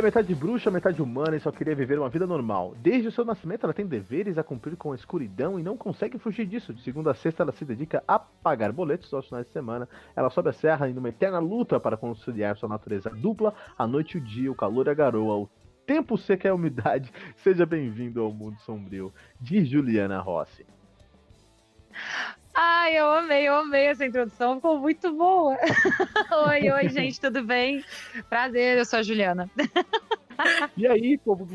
É metade bruxa, metade humana e só queria viver uma vida normal. Desde o seu nascimento, ela tem deveres a cumprir com a escuridão e não consegue fugir disso. De segunda a sexta, ela se dedica a pagar boletos aos finais de semana. Ela sobe a serra em uma eterna luta para conciliar sua natureza dupla, a noite e o dia, o calor e a garoa, o tempo seco e a umidade. Seja bem-vindo ao mundo sombrio, de Juliana Rossi. Ai, eu amei, eu amei essa introdução, ficou muito boa. oi, oi, gente, tudo bem? Prazer, eu sou a Juliana. e aí, povo,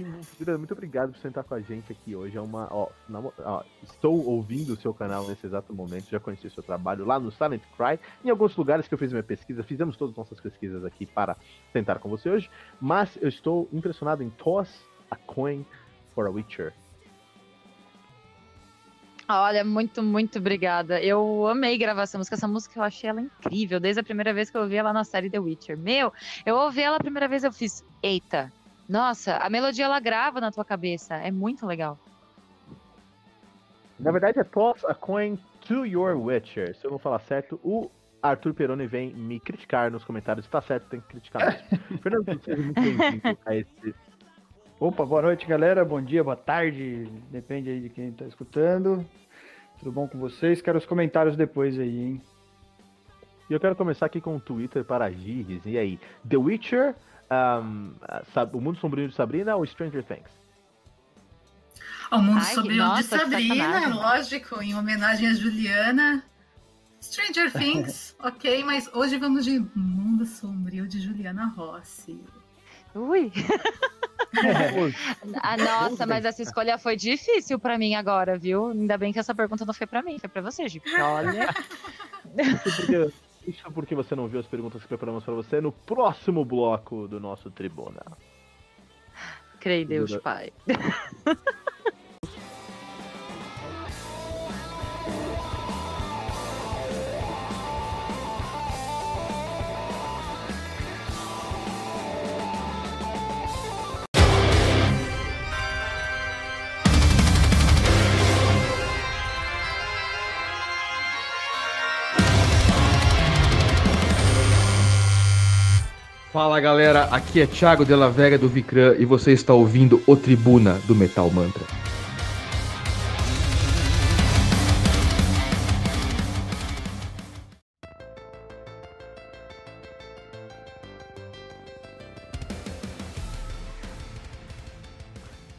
muito obrigado por sentar com a gente aqui hoje. É uma, ó, na, ó, estou ouvindo o seu canal nesse exato momento, já conheci o seu trabalho lá no Silent Cry, em alguns lugares que eu fiz minha pesquisa, fizemos todas as nossas pesquisas aqui para sentar com você hoje, mas eu estou impressionado em Toss a Coin for a Witcher. Olha, muito, muito obrigada. Eu amei gravar essa música. Essa música eu achei ela incrível. Desde a primeira vez que eu ouvi ela na série The Witcher. Meu, eu ouvi ela a primeira vez eu fiz, eita, nossa, a melodia ela grava na tua cabeça. É muito legal. Na verdade é Toss a Coin to Your Witcher. Se eu não falar certo, o Arthur Peroni vem me criticar nos comentários. Tá certo, tem que criticar Fernando, seja muito bem-vindo a esse Opa, boa noite, galera. Bom dia, boa tarde. Depende aí de quem tá escutando. Tudo bom com vocês? Quero os comentários depois aí, hein? E eu quero começar aqui com o Twitter para Gires. E aí, The Witcher, um, O Mundo Sombrio de Sabrina ou Stranger Things? O Mundo Ai, Sombrio nossa, de Sabrina, lógico, em homenagem a Juliana. Stranger Things, ok, mas hoje vamos de Mundo Sombrio de Juliana Rossi. Ui! ah, nossa, mas essa escolha foi difícil para mim agora, viu? Ainda bem que essa pergunta não foi para mim, foi para você, Gico. Olha. Isso porque você não viu as perguntas que preparamos para você no próximo bloco do nosso Tribuna. Creio Deus, Pai. Fala galera, aqui é Thiago Della Vega do Vicran e você está ouvindo o Tribuna do Metal Mantra.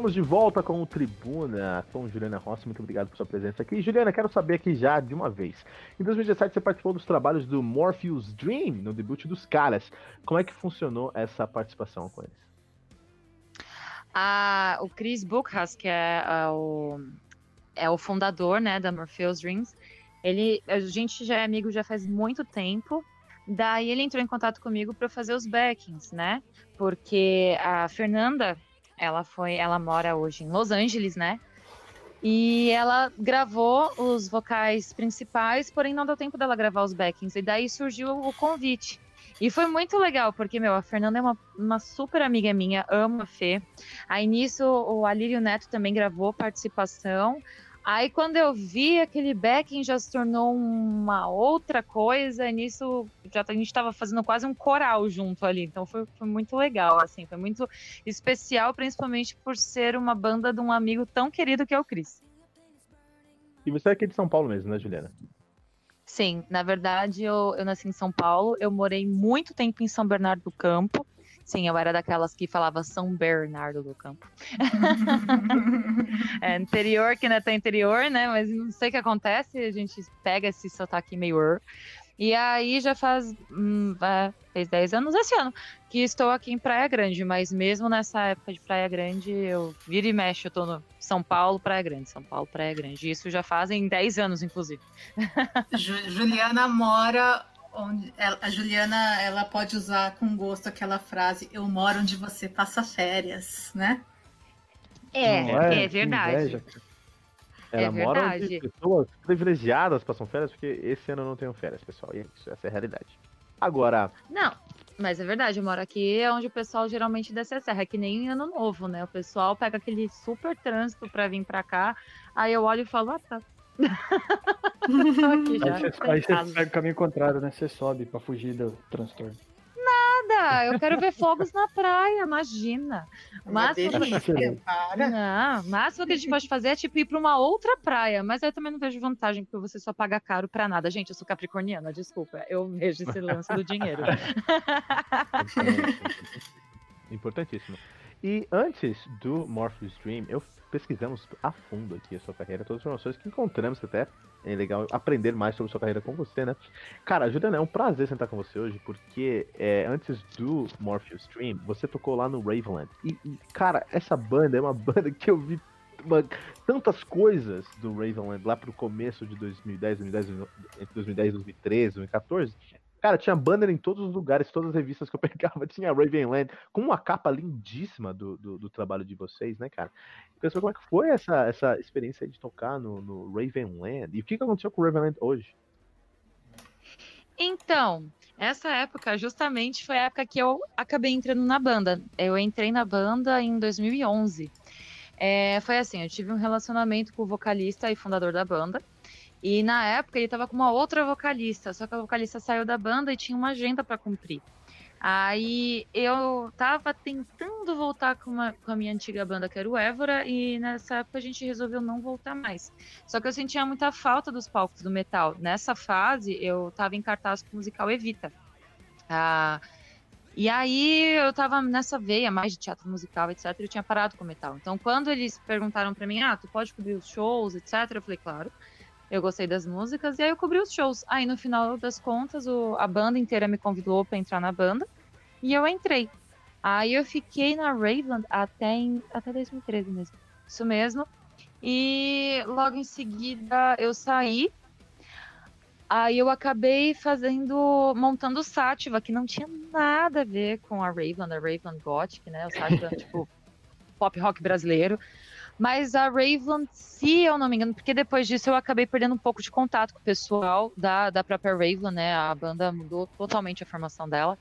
Estamos de volta com o Tribuna, com Juliana Rossi. Muito obrigado por sua presença aqui. Juliana, quero saber aqui já de uma vez. Em 2017 você participou dos trabalhos do Morpheus Dream, no debut dos caras. Como é que funcionou essa participação com eles? Ah, o Chris Buchas, que é, o, é o fundador né, da Morpheus Dreams, ele, a gente já é amigo já faz muito tempo. Daí ele entrou em contato comigo para fazer os backings, né? Porque a Fernanda, ela foi, ela mora hoje em Los Angeles, né? E ela gravou os vocais principais, porém não deu tempo dela gravar os backings. E daí surgiu o convite. E foi muito legal, porque, meu, a Fernanda é uma, uma super amiga minha, amo a Fê. Aí nisso o Alírio Neto também gravou participação. Aí quando eu vi aquele backing já se tornou uma outra coisa, nisso já a gente estava fazendo quase um coral junto ali, então foi, foi, muito legal, assim, foi muito especial, principalmente por ser uma banda de um amigo tão querido que é o Cris. E você é aqui de São Paulo mesmo, né, Juliana? Sim, na verdade eu, eu nasci em São Paulo, eu morei muito tempo em São Bernardo do Campo, Sim, eu era daquelas que falava São Bernardo do Campo. é, interior que não é tão interior, né? Mas não sei o que acontece, a gente pega esse sotaque meio e aí já faz hum, fez 10 anos esse ano que estou aqui em Praia Grande, mas mesmo nessa época de Praia Grande, eu vira e mexe, eu tô no São Paulo, Praia Grande, São Paulo, Praia Grande. Isso já fazem 10 anos, inclusive. Juliana mora onde a Juliana ela pode usar com gosto aquela frase eu moro onde você passa férias, né? É, é, é, verdade. Ela é mora onde pessoas privilegiadas passam férias, porque esse ano eu não tenho férias, pessoal. E é isso, essa é a realidade. Agora. Não, mas é verdade, eu moro aqui é onde o pessoal geralmente desce a serra, é que nem ano novo, né? O pessoal pega aquele super trânsito pra vir pra cá, aí eu olho e falo, ah, tá, aqui já. Aí você, aí você pega o caminho contrário, né? Você sobe pra fugir do transtorno. Nada! Eu quero ver fogos na praia, imagina. Mas máximo que... Não, máximo que a gente pode fazer é tipo ir pra uma outra praia, mas eu também não vejo vantagem, porque você só paga caro pra nada. Gente, eu sou capricorniana, desculpa. Eu vejo esse lance do dinheiro. Importantíssimo. E antes do Morpheus Dream, eu pesquisamos a fundo aqui a sua carreira, todas as informações que encontramos até. É legal aprender mais sobre a sua carreira com você, né? Cara, Juliana, é um prazer sentar com você hoje, porque é, antes do Morpheus Stream, você tocou lá no Ravenland. E, e, cara, essa banda é uma banda que eu vi uma, tantas coisas do Ravenland lá pro começo de 2010, 2010, entre 2010 e 2013, 2014 Cara, tinha banner em todos os lugares, todas as revistas que eu pegava, tinha Ravenland, com uma capa lindíssima do, do, do trabalho de vocês, né, cara? Saber como é que foi essa, essa experiência de tocar no, no Ravenland. E o que, que aconteceu com o Ravenland hoje? Então, essa época justamente foi a época que eu acabei entrando na banda. Eu entrei na banda em 2011. É, foi assim, eu tive um relacionamento com o vocalista e fundador da banda. E na época ele tava com uma outra vocalista, só que a vocalista saiu da banda e tinha uma agenda para cumprir. Aí eu tava tentando voltar com, uma, com a minha antiga banda, que era o Évora, e nessa época a gente resolveu não voltar mais. Só que eu sentia muita falta dos palcos do metal. Nessa fase eu tava em cartaz com o musical Evita. Ah, e aí eu tava nessa veia mais de teatro musical, etc. Eu tinha parado com o metal. Então quando eles perguntaram para mim, ah, tu pode cobrir os shows, etc. Eu falei, claro. Eu gostei das músicas e aí eu cobri os shows. Aí no final das contas, o, a banda inteira me convidou para entrar na banda e eu entrei. Aí eu fiquei na Raveland até, em, até 2013 mesmo. Isso mesmo. E logo em seguida eu saí. Aí eu acabei fazendo, montando o Sativa, que não tinha nada a ver com a Raveland, a Raveland Gothic, né? O Sativa, tipo, pop rock brasileiro. Mas a Raveland, se eu não me engano, porque depois disso eu acabei perdendo um pouco de contato com o pessoal da, da própria Raveland, né? A banda mudou totalmente a formação dela.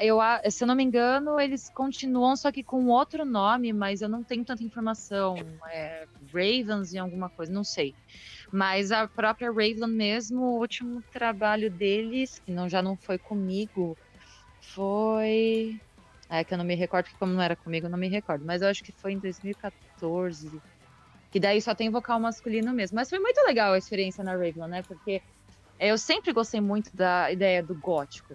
Eu, se eu não me engano, eles continuam, só que com outro nome, mas eu não tenho tanta informação. É, Ravens e alguma coisa, não sei. Mas a própria Raveland mesmo, o último trabalho deles, que não, já não foi comigo, foi. É que eu não me recordo, porque como não era comigo, eu não me recordo. Mas eu acho que foi em 2014 14. Que daí só tem vocal masculino mesmo. Mas foi muito legal a experiência na Raveland, né? Porque eu sempre gostei muito da ideia do gótico.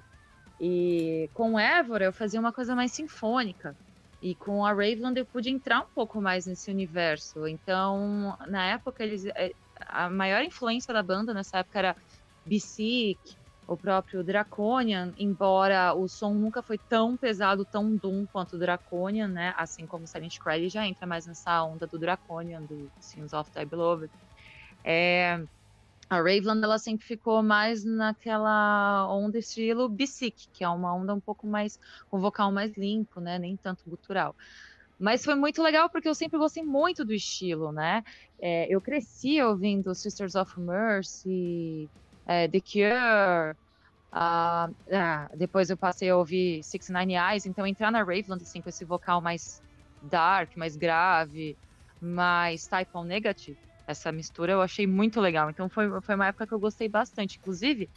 E com o Évora eu fazia uma coisa mais sinfônica. E com a Raveland eu pude entrar um pouco mais nesse universo. Então, na época, eles, é, a maior influência da banda nessa época era Bisic, o próprio Draconian, embora o som nunca foi tão pesado, tão doom quanto o Draconian, né? Assim como Silent Cry, ele já entra mais nessa onda do Draconian, do Sins of the Beloved. É, a Raveland, ela sempre ficou mais naquela onda estilo Bisic, que é uma onda um pouco mais, com vocal mais limpo, né? Nem tanto gutural. Mas foi muito legal porque eu sempre gostei muito do estilo, né? É, eu cresci ouvindo Sisters of Mercy, é, The Cure. Uh, uh, depois eu passei a ouvir Six Nine Eyes, então entrar na Raveland assim, com esse vocal mais dark, mais grave, mais type on negative, essa mistura eu achei muito legal. Então foi, foi uma época que eu gostei bastante. Inclusive,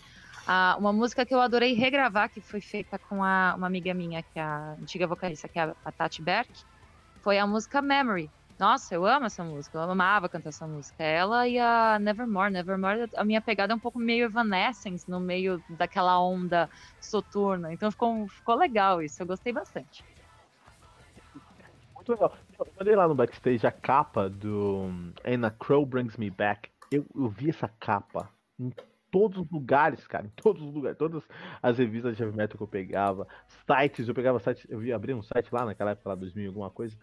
uma música que eu adorei regravar, que foi feita com a, uma amiga minha, que é a antiga vocalista, que é a Tati Berk, foi a música Memory, nossa, eu amo essa música, eu amava cantar essa música. Ela e a Nevermore. Nevermore, a minha pegada é um pouco meio Evanescence, no meio daquela onda soturna. Então ficou, ficou legal isso, eu gostei bastante. Muito legal. Eu mandei lá no backstage a capa do And a Crow Brings Me Back. Eu, eu vi essa capa em todos os lugares, cara, em todos os lugares, todas as revistas de heavy metal que eu pegava, sites, eu pegava sites, eu vi abrir um site lá naquela época, lá 2000 alguma coisa,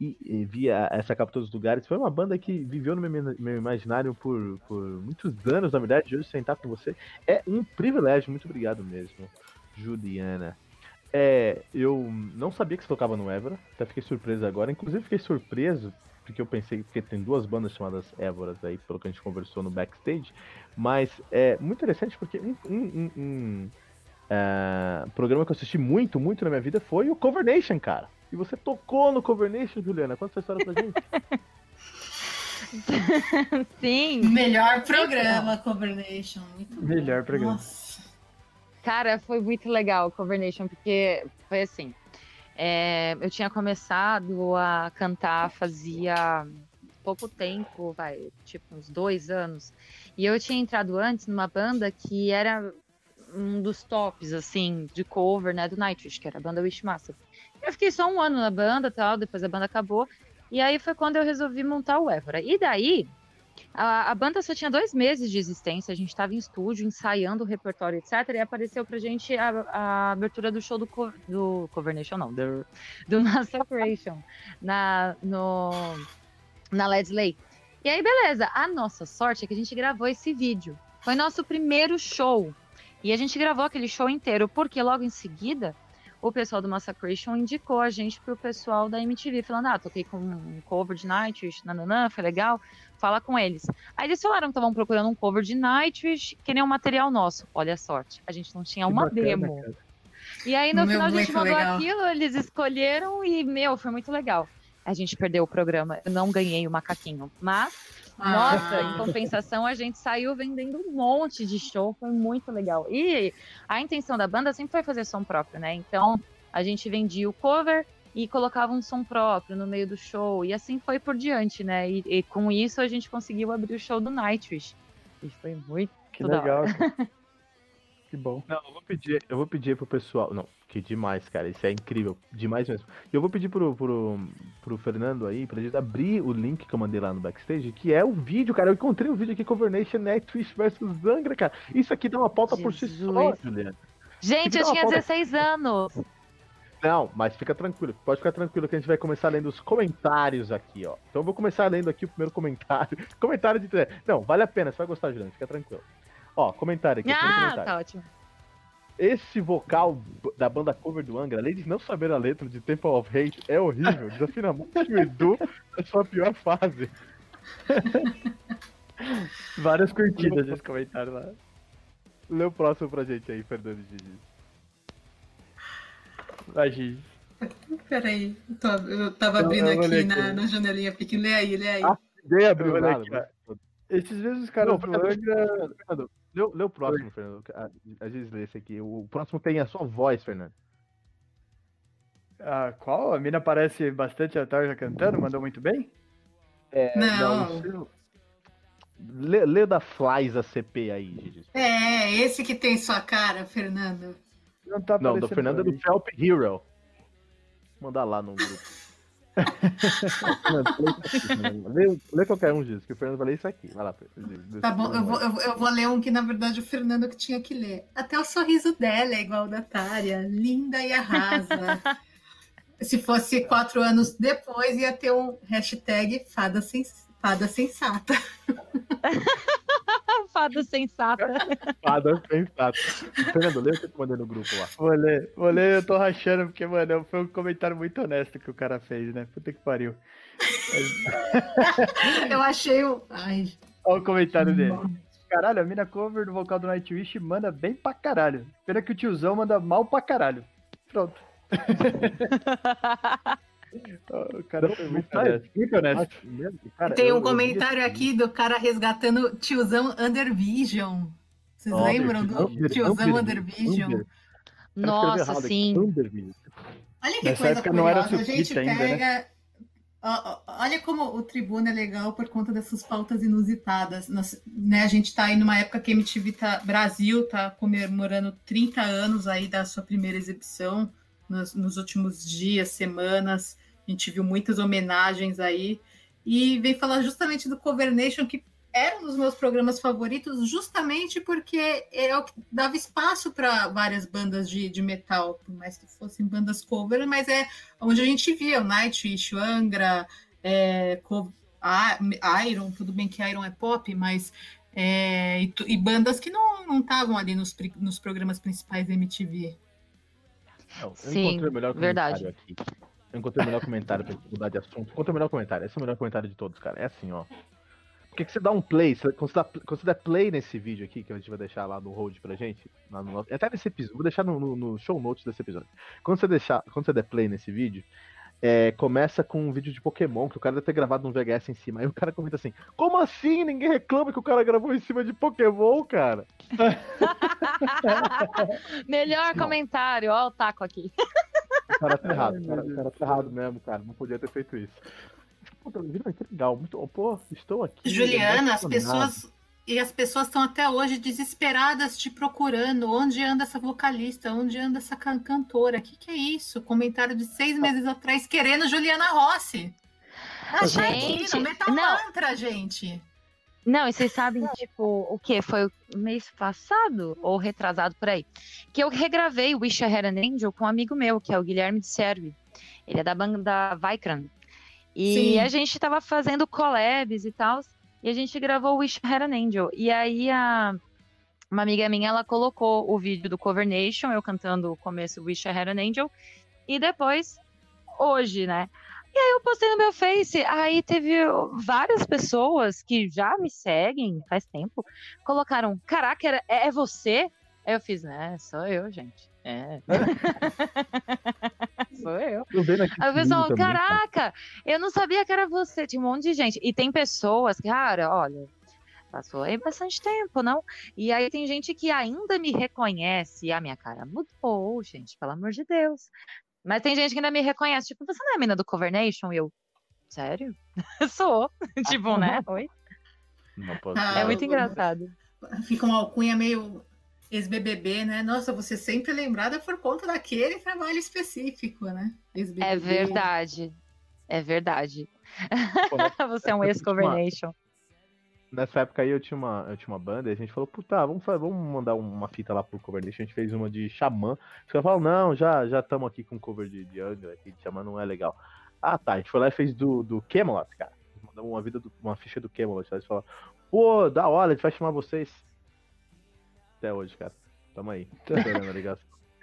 e, via essa capa todos os lugares. Foi uma banda que viveu no meu, meu imaginário por, por muitos anos, na verdade. Hoje sentar com você é um privilégio. Muito obrigado mesmo, Juliana. É, eu não sabia que você tocava no Évora, até fiquei surpreso agora. Inclusive, fiquei surpreso porque eu pensei que tem duas bandas chamadas Évoras aí, pelo que a gente conversou no backstage. Mas é muito interessante porque um, um, um, um uh, programa que eu assisti muito, muito na minha vida foi o Cover Nation, cara. E você tocou no Cover Nation, Juliana. Conta essa história pra gente. Sim. Melhor programa, Cover Nation. Muito Melhor programa. Nossa. Cara, foi muito legal o Cover Nation, porque foi assim. É, eu tinha começado a cantar fazia pouco tempo, vai, tipo uns dois anos. E eu tinha entrado antes numa banda que era um dos tops, assim, de cover, né, do Nightwish, que era a banda Wishmaster. Eu fiquei só um ano na banda tal, depois a banda acabou. E aí foi quando eu resolvi montar o Évora. E daí, a, a, banda só tinha dois meses de existência, a gente estava em estúdio, ensaiando o repertório, etc. E apareceu pra gente a, a abertura do show do, co, do Cover Nation, não, do, do Massacration, na, no, na Let's Lay. E aí, beleza. A nossa sorte é que a gente gravou esse vídeo. Foi nosso primeiro show. E a gente gravou aquele show inteiro, porque logo em seguida o pessoal do Massacration indicou a gente pro pessoal da MTV, falando: ah, toquei com um cover de Nightwish, nananã, foi legal, fala com eles. Aí eles falaram que estavam procurando um cover de Nightwish, que nem um material nosso. Olha a sorte, a gente não tinha uma bacana, demo. Cara. E aí no meu, final a gente mandou legal. aquilo, eles escolheram e, meu, foi muito legal. A gente perdeu o programa, eu não ganhei o macaquinho, mas ah. Nossa, em compensação, a gente saiu vendendo um monte de show, foi muito legal. E a intenção da banda sempre foi fazer som próprio, né? Então, a gente vendia o cover e colocava um som próprio no meio do show, e assim foi por diante, né? E, e com isso a gente conseguiu abrir o show do Nightwish. E foi muito que legal. que bom. Não, eu vou pedir, eu vou pedir pro pessoal. Não, que demais, cara. Isso é incrível. Demais mesmo. E eu vou pedir pro, pro, pro Fernando aí, pra gente abrir o link que eu mandei lá no backstage, que é o vídeo, cara. Eu encontrei um vídeo aqui, Cover Nation, né? Twitch versus Zangra, cara. Isso aqui dá uma pauta Jesus. por si só, Juliana. Gente, eu tinha pauta... 16 anos. Não, mas fica tranquilo. Pode ficar tranquilo que a gente vai começar lendo os comentários aqui, ó. Então eu vou começar lendo aqui o primeiro comentário. comentário de. Não, vale a pena, você vai gostar, Juliana. Fica tranquilo. Ó, comentário aqui. Ah, comentário. tá ótimo esse vocal da banda cover do Angra, além de não saber a letra de Temple of Hate, é horrível. Desafina muito o Edu na sua pior fase. Várias curtidas nesse comentário lá. Lê o próximo pra gente aí, Fernando Gigi. Vai, Gigi. Peraí, eu, tô, eu tava abrindo eu, eu aqui, na, na, janelinha pequena. Lê aí, lê aí. Ah, dei abriu nada. Esses mesmos caras não, do Angra... Fernando, Lê, lê o próximo, Oi. Fernando. Às vezes lê esse aqui. O próximo tem a sua voz, Fernando. Ah, qual? A mina parece bastante a Tarja cantando, mandou muito bem? É, não. não lê, lê, da Flies ACP aí, Gigi. É, esse que tem sua cara, Fernando. Não, tá não do Fernando é do Felp Hero. Vou mandar lá no grupo lê, lê, qualquer um disso, que o Fernando vai ler isso aqui. Vai lá, Tá bom, eu vou, eu, eu vou ler um que na verdade o Fernando que tinha que ler. Até o sorriso dela é igual da Tária, linda e arrasa. Se fosse quatro anos depois, ia ter um hashtag fada, sens fada sensata. Fada sensata. Fada sensata. Fernando, lê o que eu mandei no grupo lá. Vou ler, vou ler, eu tô rachando, porque, mano, foi um comentário muito honesto que o cara fez, né? Puta que pariu. eu achei o. Ai. Olha o comentário dele. Caralho, a mina cover do vocal do Nightwish manda bem pra caralho. Pena que o tiozão manda mal pra caralho. Pronto. O cara foi muito honesto. Muito honesto. Cara, Tem um eu, comentário eu aqui do cara resgatando tiozão Undervision. Vocês oh, lembram do tiozão Undervision? Nossa, sim. Olha que Nessa coisa curiosa. A gente pega. Ainda, né? Olha como o Tribuna é legal por conta dessas pautas inusitadas. Nós, né, a gente está aí numa época que a MTV tá, Brasil está comemorando 30 anos aí da sua primeira exibição nos, nos últimos dias, semanas. A gente viu muitas homenagens aí. E vem falar justamente do Cover Nation, que era um dos meus programas favoritos, justamente porque é o que dava espaço para várias bandas de, de metal, por mais que fossem bandas cover, mas é onde a gente via o Nightwish, o Angra, é, Iron, tudo bem que Iron é pop, mas é, e, e, bandas que não estavam ali nos, nos programas principais da MTV. Não, eu Sim, encontrei o melhor verdade. aqui. Eu encontrei o melhor comentário pra gente mudar de assunto. Encontrei o melhor comentário. Esse é o melhor comentário de todos, cara. É assim, ó. Por que, que você dá um play? Quando você, dá, quando você der play nesse vídeo aqui, que a gente vai deixar lá no hold pra gente, lá no nosso, até nesse episódio, vou deixar no, no, no, show notes desse episódio. Quando você, deixar, quando você der play nesse vídeo, é, começa com um vídeo de Pokémon, que o cara deve ter gravado um VHS em cima. Aí o cara comenta assim: Como assim? Ninguém reclama que o cara gravou em cima de Pokémon, cara. Melhor Não. comentário, ó, o taco aqui. O cara tá errado, o cara, o cara tá errado mesmo, cara. Não podia ter feito isso. Puta, que legal. Muito, pô, estou aqui. Juliana, as pessoas e as pessoas estão até hoje desesperadas te procurando. Onde anda essa vocalista? Onde anda essa can cantora? O que, que é isso? Comentário de seis meses atrás querendo Juliana Rossi. Ah, gente, metal não. mantra, gente. Não, e vocês sabem, tipo, o que? Foi o mês passado ou retrasado por aí? Que eu regravei Wish I Had an Angel com um amigo meu, que é o Guilherme de Servi. Ele é da banda Vaikran. E Sim. a gente tava fazendo collabs e tal. E a gente gravou Wish I Had an Angel. E aí a uma amiga minha, ela colocou o vídeo do Cover Nation, eu cantando o começo Wish I Had an Angel. E depois, hoje, né? E aí eu postei no meu Face, aí teve várias pessoas que já me seguem faz tempo, colocaram, caraca, era, é, é você? Aí eu fiz, né, sou eu, gente. É. Sou eu. Aí o pessoal, caraca, eu não sabia que era você. Tinha um monte de gente. E tem pessoas que, cara, olha, passou aí bastante tempo, não? E aí tem gente que ainda me reconhece. E a minha cara mudou, gente, pelo amor de Deus. Mas tem gente que ainda me reconhece. Tipo, você não é a mina do Cover Nation? E eu, sério? Sou. tipo, né? Oi? é muito engraçado. Fica uma alcunha meio ex-BBB, né? Nossa, você sempre lembrada por conta daquele trabalho específico, né? É verdade. É verdade. você é um ex-Covernation. Nessa época aí eu tinha uma, eu tinha uma banda e a gente falou, puta, vamos, vamos mandar uma fita lá pro Covernation. A gente fez uma de Xamã. Os caras falaram, não, já já estamos aqui com cover de, de Angra, aqui de Xamã não é legal. Ah, tá. A gente foi lá e fez do, do Camelot, cara. Mandamos uma, vida do, uma ficha do Camelot. Eles falaram, pô, da hora, a gente vai chamar vocês até hoje, cara. Tamo aí.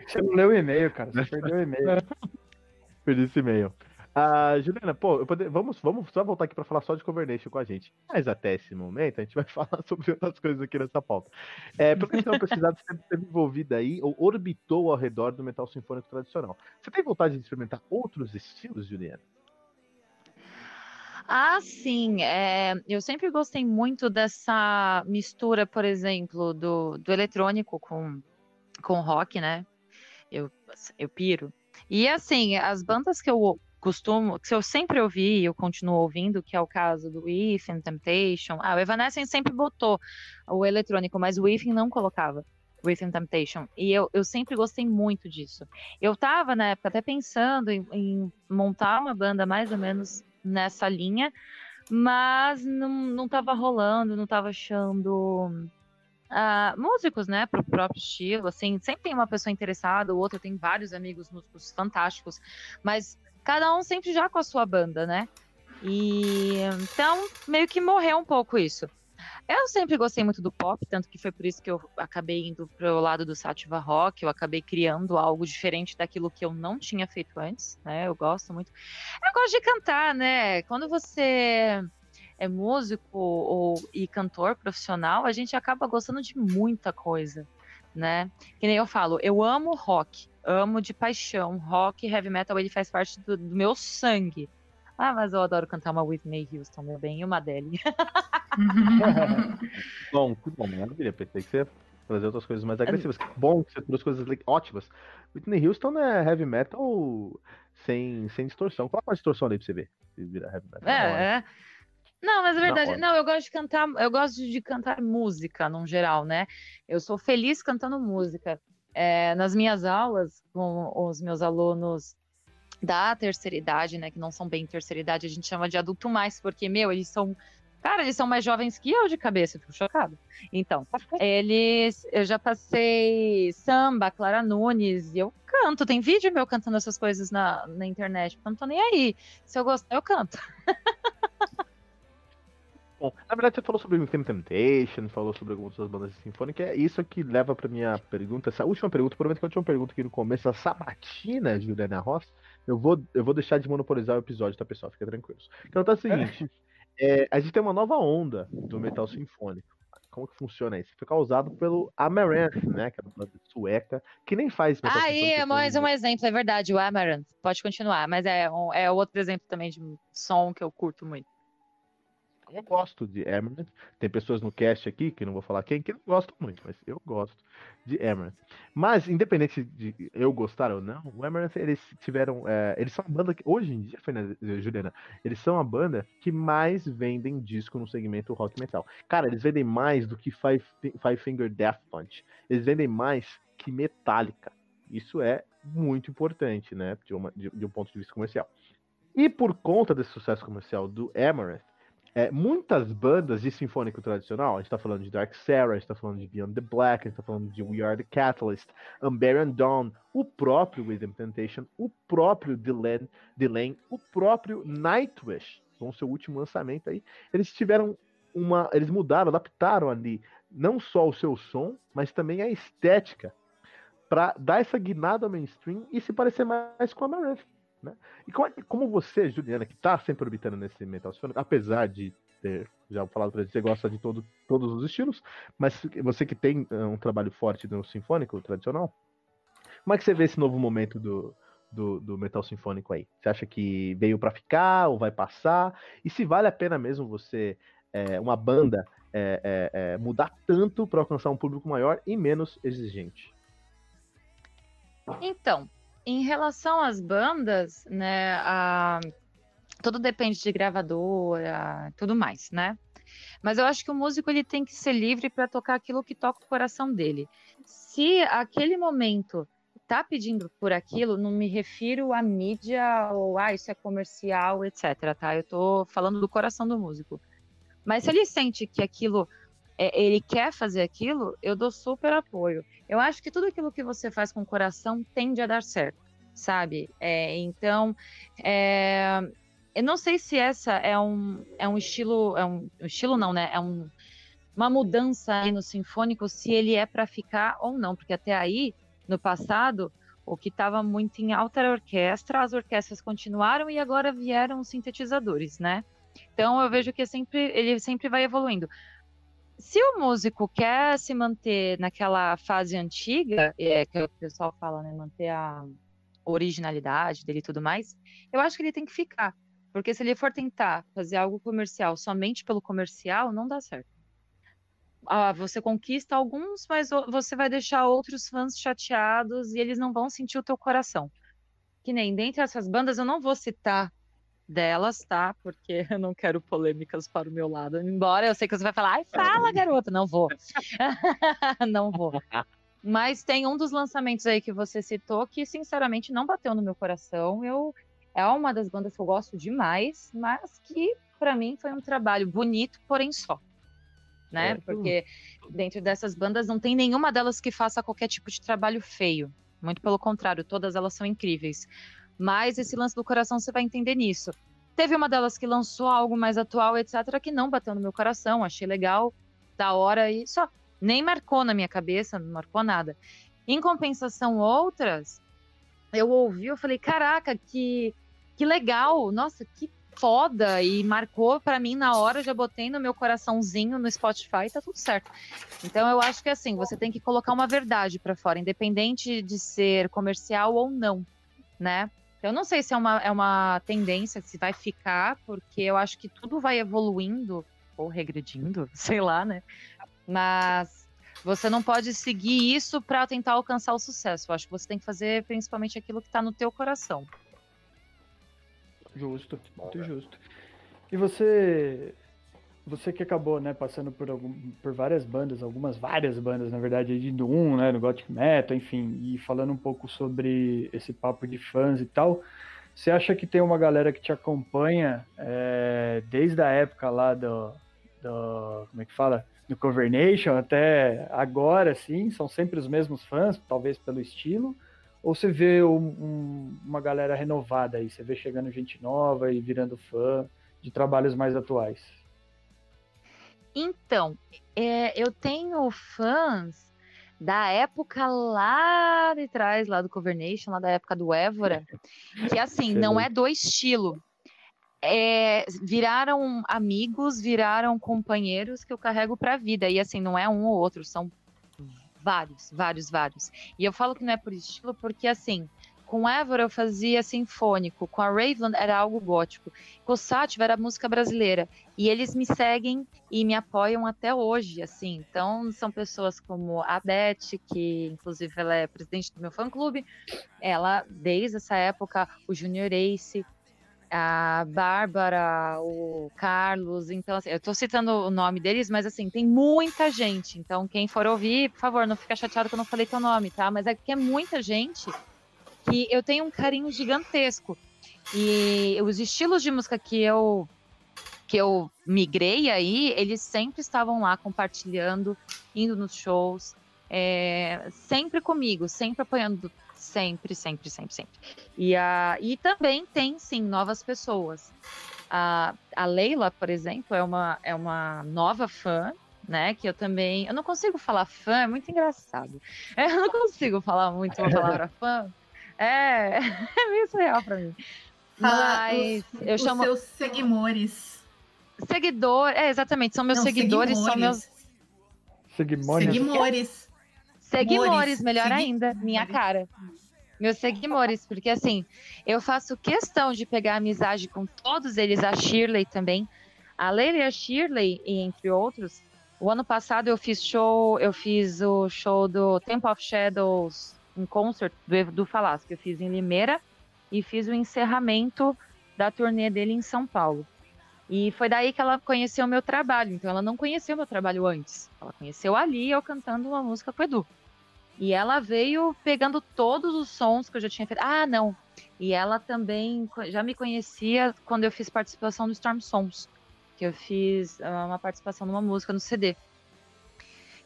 Você não leu o e-mail, cara. Você perdeu o e-mail. Perdi esse e-mail. Ah, Juliana, pô, poder, vamos, vamos só voltar aqui para falar só de Covernation com a gente. Mas até esse momento a gente vai falar sobre outras coisas aqui nessa pauta. É, pelo que estão pesquisado, você esteve envolvida aí, ou orbitou ao redor do metal sinfônico tradicional. Você tem vontade de experimentar outros estilos, Juliana? Ah, sim. É, eu sempre gostei muito dessa mistura, por exemplo, do, do eletrônico com, com rock, né? Eu, eu piro. E assim, as bandas que eu costumo, que eu sempre ouvi e eu continuo ouvindo, que é o caso do Within, Temptation. Ah, o Evanescence sempre botou o eletrônico, mas o Within não colocava. Within Temptation. E eu, eu sempre gostei muito disso. Eu tava, na época, até pensando em, em montar uma banda mais ou menos nessa linha, mas não, não tava rolando, não tava achando uh, músicos, né, pro próprio estilo, assim, sempre tem uma pessoa interessada, o outro tem vários amigos músicos fantásticos, mas cada um sempre já com a sua banda, né? E então meio que morreu um pouco isso. Eu sempre gostei muito do pop, tanto que foi por isso que eu acabei indo para o lado do Sativa Rock, eu acabei criando algo diferente daquilo que eu não tinha feito antes, né? Eu gosto muito. Eu gosto de cantar, né? Quando você é músico ou e cantor profissional, a gente acaba gostando de muita coisa, né? Que nem eu falo, eu amo rock, amo de paixão. Rock, heavy metal, ele faz parte do, do meu sangue. Ah, mas eu adoro cantar uma Whitney Houston, meu bem, e uma Adele. bom, que bom, maravilha. Pensei que você ia trazer outras coisas mais agressivas. Que bom que você trouxe coisas ótimas. Whitney Houston é heavy metal sem, sem distorção. Coloca uma distorção ali pra você ver. Vira heavy metal. É, é. Não, mas é verdade. Não, eu gosto de cantar, eu gosto de cantar música, no geral, né? Eu sou feliz cantando música. É, nas minhas aulas, com os meus alunos da terceira idade, né, que não são bem terceira idade, a gente chama de adulto mais, porque, meu, eles são Cara, eles são mais jovens que eu de cabeça, fico chocado. Então, eles. Eu já passei samba, Clara Nunes, e eu canto. Tem vídeo meu cantando essas coisas na, na internet, porque eu não tô nem aí. Se eu gostar, eu canto. Bom, na verdade você falou sobre o Infame Temptation, falou sobre algumas outras bandas sinfônicas, é isso que leva pra minha pergunta, essa última pergunta, provavelmente que eu tinha uma pergunta aqui no começo, a sabatina, Juliana Ross, eu vou, eu vou deixar de monopolizar o episódio, tá pessoal? Fica tranquilos. Então tá o seguinte, é, a gente tem uma nova onda do metal sinfônico. Como que funciona isso? Foi causado pelo Amaranth, né? Que é uma banda sueca, que nem faz metal Aí, é mais um exemplo, é verdade, o Amaranth. Pode continuar, mas é, um, é outro exemplo também de som que eu curto muito eu gosto de Amaranth. Tem pessoas no cast aqui, que não vou falar quem, que não gostam muito, mas eu gosto de Amaranth. Mas, independente de eu gostar ou não, o Amaranth, eles tiveram. É, eles são a banda que, hoje em dia, Juliana, eles são a banda que mais vendem disco no segmento rock metal. Cara, eles vendem mais do que Five, Five Finger Death Punch. Eles vendem mais que Metallica. Isso é muito importante, né? De, uma, de, de um ponto de vista comercial. E por conta desse sucesso comercial do Amaranth, é, muitas bandas de sinfônico tradicional, a gente tá falando de Dark Sarah, a gente tá falando de Beyond the Black, a gente tá falando de We Are the Catalyst, Unburied Dawn, o próprio Rhythm Temptation, o próprio Delane, Delane o próprio Nightwish, com seu último lançamento aí, eles tiveram uma. Eles mudaram, adaptaram ali não só o seu som, mas também a estética para dar essa guinada ao mainstream e se parecer mais com a Amaranth. Né? E como, como você, Juliana, que está sempre orbitando nesse metal sinfônico, apesar de ter já falado para você, gosta de todo, todos os estilos, mas você que tem uh, um trabalho forte no sinfônico tradicional, como é que você vê esse novo momento do, do, do metal sinfônico aí? Você acha que veio para ficar ou vai passar? E se vale a pena mesmo você, é, uma banda, é, é, mudar tanto para alcançar um público maior e menos exigente? Então, em relação às bandas, né, a... tudo depende de gravadora, tudo mais, né? Mas eu acho que o músico ele tem que ser livre para tocar aquilo que toca o coração dele. Se aquele momento tá pedindo por aquilo, não me refiro à mídia ou ah, isso é comercial, etc, tá? Eu tô falando do coração do músico. Mas se ele sente que aquilo é, ele quer fazer aquilo, eu dou super apoio. Eu acho que tudo aquilo que você faz com o coração tende a dar certo, sabe? É, então, é, eu não sei se essa é um, é um estilo, é um, um estilo não, né? É um, uma mudança aí no sinfônico, se ele é para ficar ou não, porque até aí, no passado, o que estava muito em alta era a orquestra, as orquestras continuaram e agora vieram os sintetizadores, né? Então eu vejo que é sempre, ele sempre vai evoluindo se o músico quer se manter naquela fase antiga, é, que o pessoal fala, né, manter a originalidade dele e tudo mais, eu acho que ele tem que ficar. Porque se ele for tentar fazer algo comercial somente pelo comercial, não dá certo. Ah, você conquista alguns, mas você vai deixar outros fãs chateados e eles não vão sentir o teu coração. Que nem dentre essas bandas, eu não vou citar delas, tá? Porque eu não quero polêmicas para o meu lado. Embora eu sei que você vai falar, ai, fala, garota. Não vou. não vou. Mas tem um dos lançamentos aí que você citou que, sinceramente, não bateu no meu coração. Eu é uma das bandas que eu gosto demais, mas que para mim foi um trabalho bonito, porém só. Né? Porque dentro dessas bandas não tem nenhuma delas que faça qualquer tipo de trabalho feio. Muito pelo contrário, todas elas são incríveis. Mas esse lance do coração você vai entender nisso. Teve uma delas que lançou algo mais atual, etc., que não bateu no meu coração, achei legal, da hora e só. Nem marcou na minha cabeça, não marcou nada. Em compensação, outras, eu ouvi, eu falei, caraca, que, que legal, nossa, que foda, e marcou para mim na hora, já botei no meu coraçãozinho no Spotify, tá tudo certo. Então eu acho que assim, você tem que colocar uma verdade para fora, independente de ser comercial ou não, né? Eu não sei se é uma, é uma tendência, se vai ficar, porque eu acho que tudo vai evoluindo ou regredindo, sei lá, né? Mas você não pode seguir isso para tentar alcançar o sucesso. Eu acho que você tem que fazer principalmente aquilo que está no teu coração. Justo, muito justo. E você você que acabou, né, passando por, algum, por várias bandas, algumas várias bandas, na verdade, de Doom, né, no Gothic Metal, enfim, e falando um pouco sobre esse papo de fãs e tal, você acha que tem uma galera que te acompanha é, desde a época lá do, do, como é que fala? Do Cover Nation até agora, sim, são sempre os mesmos fãs, talvez pelo estilo, ou você vê um, um, uma galera renovada aí, você vê chegando gente nova e virando fã de trabalhos mais atuais? Então, é, eu tenho fãs da época lá de trás, lá do Cover Nation, lá da época do Évora, que assim, não é do estilo. É, viraram amigos, viraram companheiros que eu carrego para a vida. E assim, não é um ou outro, são vários, vários, vários. E eu falo que não é por estilo porque assim, com Évora eu fazia sinfônico, com a Raveland era algo gótico, com o Sátiva era música brasileira. E eles me seguem e me apoiam até hoje, assim. Então, são pessoas como a Beth, que inclusive ela é presidente do meu fã-clube. Ela, desde essa época, o Junior Ace, a Bárbara, o Carlos, então assim, eu tô citando o nome deles, mas assim, tem muita gente. Então, quem for ouvir, por favor, não fica chateado que eu não falei teu nome, tá? Mas é que é muita gente que eu tenho um carinho gigantesco. E os estilos de música que eu que eu migrei aí, eles sempre estavam lá compartilhando, indo nos shows, é, sempre comigo, sempre apoiando, sempre, sempre, sempre, sempre. E, a, e também tem, sim, novas pessoas. A, a Leila, por exemplo, é uma, é uma nova fã, né? Que eu também. Eu não consigo falar fã, é muito engraçado. Eu não consigo falar muito a palavra fã, é, é meio surreal pra mim. Mas os, eu os chamo. seus seguidores. Seguidor, é, exatamente, são meus Não, seguidores, são meus. Seguimores. Seguimores. Seguimores, melhor Segui... ainda, minha cara. Meus seguidores, porque assim, eu faço questão de pegar amizade com todos eles, a Shirley também. A Leila e a Shirley, entre outros. O ano passado eu fiz show, eu fiz o show do Temple of Shadows um concert do, do Falasco que eu fiz em Limeira e fiz o encerramento da turnê dele em São Paulo. E foi daí que ela conheceu o meu trabalho. Então ela não conheceu meu trabalho antes. Ela conheceu ali eu cantando uma música com o Edu. E ela veio pegando todos os sons que eu já tinha feito. Ah, não. E ela também já me conhecia quando eu fiz participação no Storm Sons. Que eu fiz ah, uma participação numa música no CD.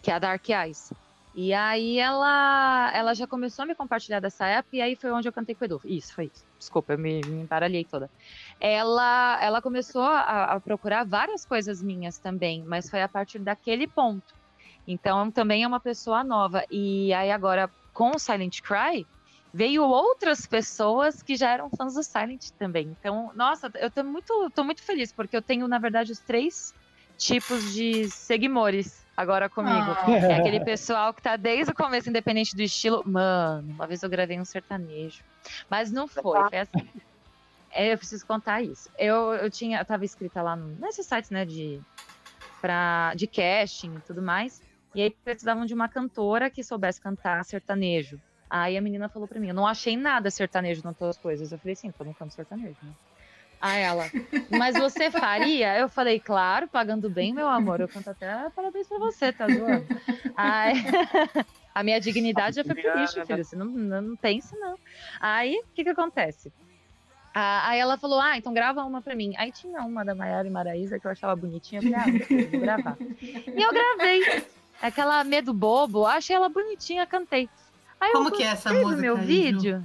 Que é a Dark Eyes. E aí ela, ela já começou a me compartilhar dessa época, e aí foi onde eu cantei com o Edu. Isso, foi isso. Desculpa, eu me, me embaralhei toda. Ela, ela começou a, a, procurar várias coisas minhas também, mas foi a partir daquele ponto. Então também é uma pessoa nova. E aí agora, com o Silent Cry, veio outras pessoas que já eram fãs do Silent também. Então, nossa, eu tô muito, tô muito feliz, porque eu tenho, na verdade, os três tipos de seguidores agora comigo. Ah. É aquele pessoal que tá desde o começo, independente do estilo. Mano, uma vez eu gravei um sertanejo. Mas não foi, foi assim. É, eu preciso contar isso. Eu, eu tinha, eu tava escrita lá no, nesses sites, né, de, pra, de casting e tudo mais. E aí precisavam de uma cantora que soubesse cantar sertanejo. Aí a menina falou pra mim, eu não achei nada sertanejo nas tuas coisas. Eu falei assim, então não canto sertanejo, né? A ela, mas você faria? Eu falei, claro, pagando bem, meu amor. Eu canto até parabéns pra você, tá zoando? Aí, a minha dignidade já foi pro lixo, filho. Você não, não, não pense, não. Aí, o que que acontece? Aí ela falou, ah, então grava uma pra mim. Aí tinha uma da Maiara e Maraísa que eu achava bonitinha. Eu falei, ah, vou gravar. E eu gravei. Aquela medo bobo, achei ela bonitinha, cantei. Aí Como que é essa música? Meu vídeo.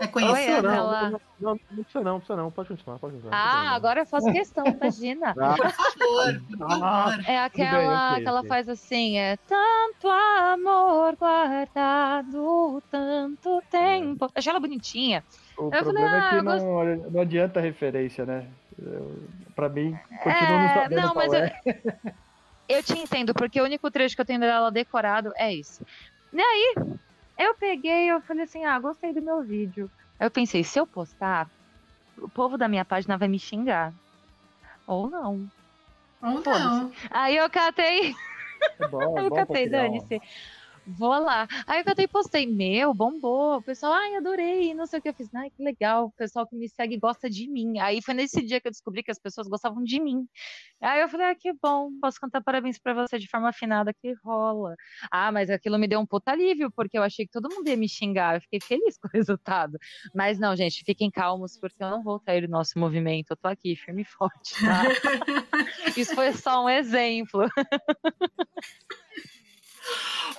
É conhecido. Não, não, não, não, precisa não, precisa não. Pode continuar, pode continuar. Ah, agora eu faço questão, imagina. Ah. Por favor, por favor. É aquela bem, que ela faz assim, é tanto amor guardado, tanto tempo. Achei ela bonitinha. O eu problema falei, ah, é que não, gost... não adianta a referência, né? Eu, pra mim, continua é, não sabendo não, mas é. Eu, eu te entendo, porque o único trecho que eu tenho dela decorado é isso. E aí, eu peguei, eu falei assim, ah, gostei do meu vídeo. Aí eu pensei, se eu postar, o povo da minha página vai me xingar. Ou não. Ou não. Aí eu catei. É bom, é eu catei, dane-se. Vou lá. Aí eu até postei, meu, bombou. O pessoal, ai, adorei, não sei o que eu fiz. Ai, que legal, o pessoal que me segue gosta de mim. Aí foi nesse dia que eu descobri que as pessoas gostavam de mim. Aí eu falei, ah, que bom, posso cantar parabéns para você de forma afinada que rola. Ah, mas aquilo me deu um puta alívio, porque eu achei que todo mundo ia me xingar. Eu fiquei feliz com o resultado. Mas não, gente, fiquem calmos, porque eu não vou sair do nosso movimento. Eu tô aqui, firme e forte, tá? Isso foi só um exemplo.